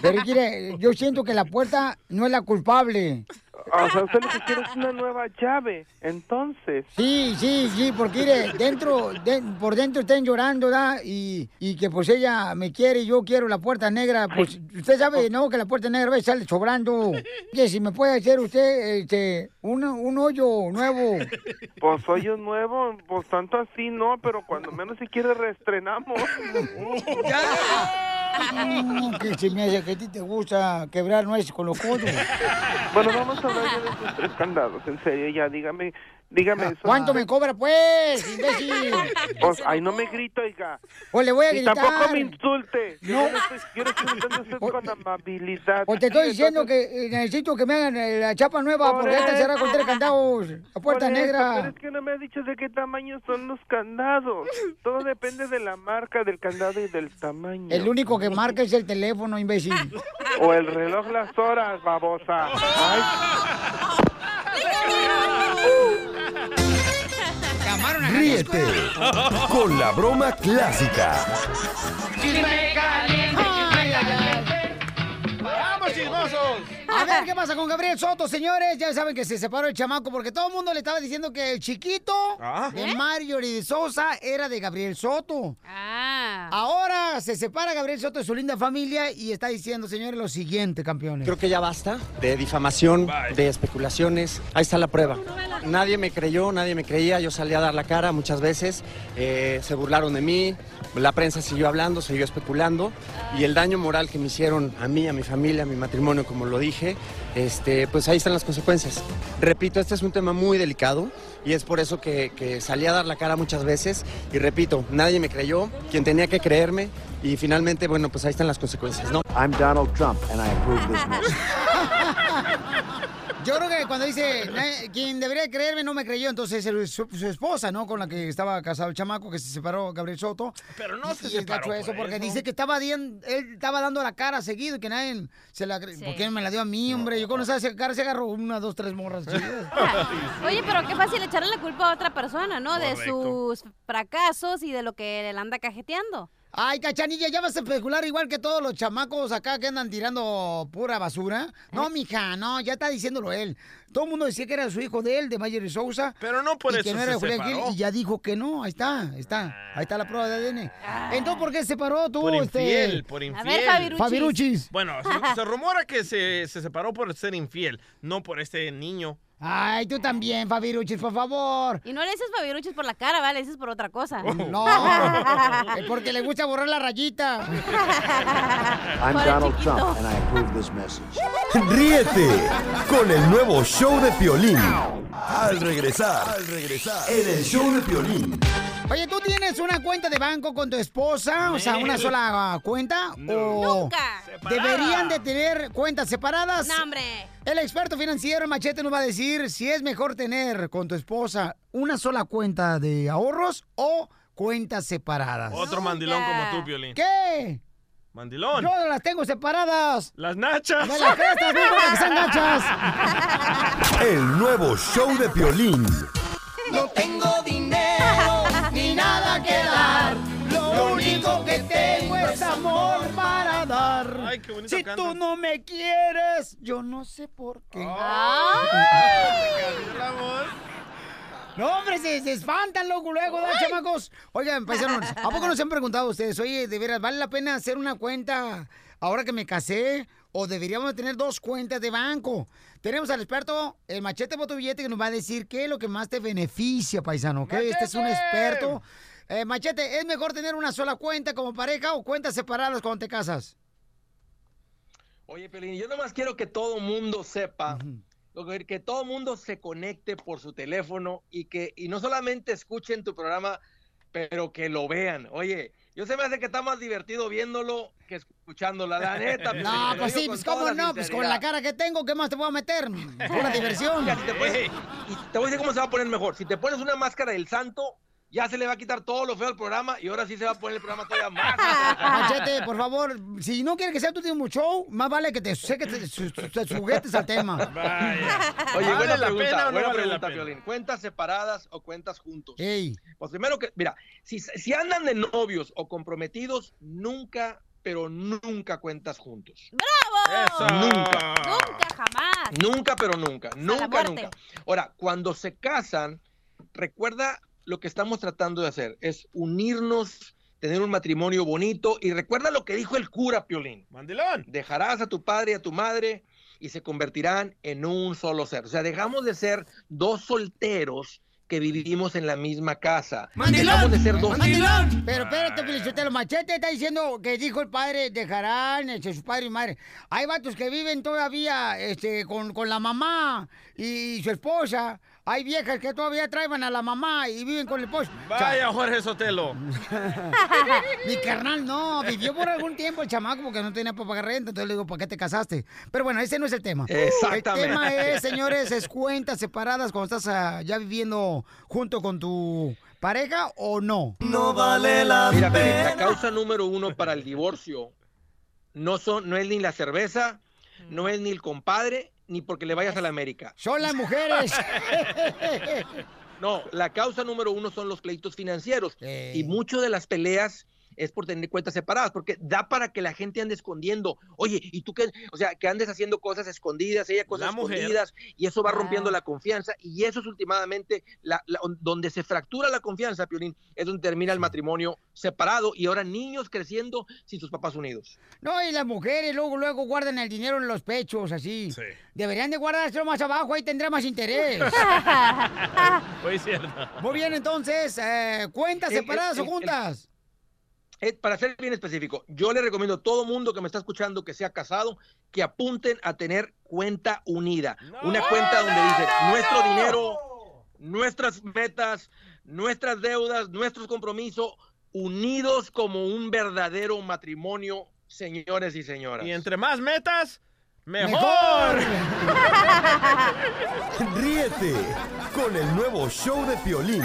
Pero mire, yo siento que la puerta no es la culpable. O sea, usted lo que quiere es una nueva llave. Entonces. Sí, sí, sí, porque mire, dentro, de- por dentro están llorando, ¿da? Y, y que pues ella me quiere y yo quiero la puerta negra. Pues usted sabe, ¿no? Que la puerta negra a veces sale sobrando. Que si me puede hacer usted este, un, un hoyo nuevo. Pues hoyo nuevo, pues tanto así no, pero cuando menos si quiere reestrenamos. Mm, que se me hace que a ti te gusta quebrar nueces con los codos. Bueno, vamos a tres candados, en serio, ya, dígame, dígame eso. ¿Cuánto me cobra, pues, imbécil? Pues, ay, no me grito, oiga. Pues le voy a Y gritar. tampoco me insulte. No. Insultando a usted con amabilidad. Pues te estoy diciendo entonces- que eh, necesito que me hagan eh, la chapa nueva Por porque esta será con tres candados. La puerta Por eso, negra. Pero es que no me ha dicho de qué tamaño son los candados. Todo depende de la marca del candado y del tamaño. El único que marca es el teléfono, imbécil. O el reloj las horas, babosa. Ay, Ríete con la broma clásica. Chisme caliente, chisme caliente. ¡Vamos, chismosos! A ver, ¿qué pasa con Gabriel Soto, señores? Ya saben que se separó el chamaco porque todo el mundo le estaba diciendo que el chiquito Ah. de ¿Eh? Mario y de Sosa era de Gabriel Soto. Ah. Ahora se separa Gabriel Soto de su linda familia y está diciendo, señores, lo siguiente, campeones. Creo que ya basta de difamación, de especulaciones. Ahí está la prueba. Nadie me creyó, nadie me creía. Yo salí a dar la cara muchas veces. eh, se burlaron de mí. La prensa siguió hablando, siguió especulando. Y el daño moral que me hicieron a mí, a mi familia, a mi matrimonio, como lo dije, este, pues ahí están las consecuencias. Repito, este es un tema muy delicado. Y es por eso que, que salí a dar la cara muchas veces. Y repito, nadie me creyó. Quien tenía que creerme. Y finalmente, bueno, pues ahí están las consecuencias, ¿no? I'm Donald Trump, and I approve this message. Yo creo que cuando dice, "Na- quien debería creerme no me creyó, entonces es su, su esposa, ¿no? Con la que estaba casado el chamaco, que se separó Gabriel Soto. Pero no se Y separó eso, por porque eso. dice que estaba, él estaba dando la cara seguido y que nadie se la cre- ¿Por qué no me la dio a mí, hombre? Yo con esa cara se agarró una, dos, tres morras chidas. Oye, pero qué fácil echarle la culpa a otra persona, ¿no? De sus fracasos y de lo que le anda cajeteando. Ay, cachanilla, ya vas a especular igual que todos los chamacos acá que andan tirando pura basura. No, mija, no, ya está diciéndolo él. Todo el mundo decía que era su hijo de él, de Mayer y Sousa. Pero no por y eso que no se era de Julián separó. Gil, y ya dijo que no, ahí está, ahí está. Ahí está la prueba de ADN. Entonces, ¿por qué se separó tú, Por este? infiel, por infiel. Fabiruchis. Bueno, se, se rumora que se, se separó por ser infiel, no por este niño. Ay, tú también, Fabiruchis, por favor. Y no le dices Fabiruchis por la cara, ¿vale? Le dices por otra cosa. No, es porque le gusta borrar la rayita. I'm Donald Trump, and I approve this message. Ríete con el nuevo show de Piolín. Al regresar, al regresar, en el show de Piolín. Oye, ¿tú tienes una cuenta de banco con tu esposa? O sea, una sola cuenta. ¿O Nunca. deberían de tener cuentas separadas? No, hombre. El experto financiero Machete nos va a decir si es mejor tener con tu esposa una sola cuenta de ahorros o cuentas separadas. Otro mandilón como tú, Piolín. ¿Qué? Mandilón. Yo las tengo separadas. Las nachas. Me las prestas, no importa que sean gachas. El nuevo show de Piolín. No tengo dinero cantas. tú no me quieres, yo no sé por qué. No, hombre, se, se espantan, loco, luego, ¿no, chamacos? Oigan, paisanos, ¿a poco no se han preguntado ustedes? Oye, de veras, ¿vale la pena hacer una cuenta ahora que me casé? ¿O deberíamos tener dos cuentas de banco? Tenemos al experto, el machete billete, que nos va a decir qué es lo que más te beneficia, paisano, ¿ok? Este es un experto. Eh, machete, ¿es mejor tener una sola cuenta como pareja o cuentas separadas cuando te casas? Oye, Pelín, yo nomás quiero que todo mundo sepa, que que todo mundo se conecte por su teléfono y que y no solamente escuchen tu programa, pero que lo vean. Oye, yo se me hace que está más divertido viéndolo que escuchándolo, la neta. Pelín, No, pues sí, pues cómo no, pues con la cara que tengo, ¿qué más te puedo meter? Pura diversión. Mira, si te pones- y te voy a decir cómo se va a poner mejor. Si te pones una máscara del santo, ya se le va a quitar todo lo feo al programa y ahora sí se va a poner el programa todavía más. Machete, por favor, si no quieres que sea tu último show, más vale que te, sé que te, su- su- te sujetes al tema. Oye, ¿Vale buena la pregunta, pena o no buena vale la pregunta, pena? Piolín. ¿Cuentas separadas o cuentas juntos? Ey. Pues primero que, mira, si, si andan de novios o comprometidos, nunca, pero nunca cuentas juntos. ¡Bravo! Nunca. Nunca, jamás. Nunca, pero nunca. Nunca, nunca. Ahora, cuando se casan, recuerda lo que estamos tratando de hacer, es unirnos, tener un matrimonio bonito y recuerda lo que dijo el cura Piolín. Mandilón. Dejarás a tu padre y a tu madre y se convertirán en un solo ser. O sea, dejamos de ser dos solteros que vivimos en la misma casa. ¡Mandilón! Dejamos de ser dos. Pero espérate, Felicitelo, Machete está diciendo que dijo el padre, dejarán este, su padre y madre. Hay vatos que viven todavía este, con, con la mamá y su esposa. Hay viejas que todavía traen a la mamá y viven con el esposo. Vaya, Jorge Sotelo. Mi carnal no, vivió por algún tiempo el chamaco porque no tenía para pagar renta, entonces le digo, ¿para qué te casaste? Pero bueno, ese no es el tema. Exactamente. El tema es, señores, es cuentas separadas cuando estás ah, ya viviendo junto con tu pareja o no. No vale la Mira, Piolín, la causa número uno para el divorcio no, son, no es ni la cerveza, no es ni el compadre, ni porque le vayas a la América. Son las mujeres. No, la causa número uno son los pleitos financieros. Y mucho de las peleas es por tener cuentas separadas, porque da para que la gente ande escondiendo. Oye, ¿y tú qué? O sea, que andes haciendo cosas escondidas, ella cosas escondidas, y eso va rompiendo la confianza. Y eso es últimamente la, la- donde se fractura la confianza, Piolín, es donde termina el matrimonio separado y ahora niños creciendo sin sus papás unidos. No, y las mujeres luego, luego guardan el dinero en los pechos, así. Deberían de guardárselo más abajo, ahí tendrá más interés. Pues cierto. Muy bien, entonces, eh, ¿cuentas El- separadas el- o juntas? Eh, para ser bien específico, yo le recomiendo a todo mundo que me está escuchando que sea casado que apunten a tener cuenta unida. Una cuenta donde dice nuestro dinero, nuestras metas, nuestras deudas, nuestros compromisos, unidos como un verdadero matrimonio, señores y señoras. Y entre más metas, mejor. Ríete con el nuevo show de Piolín.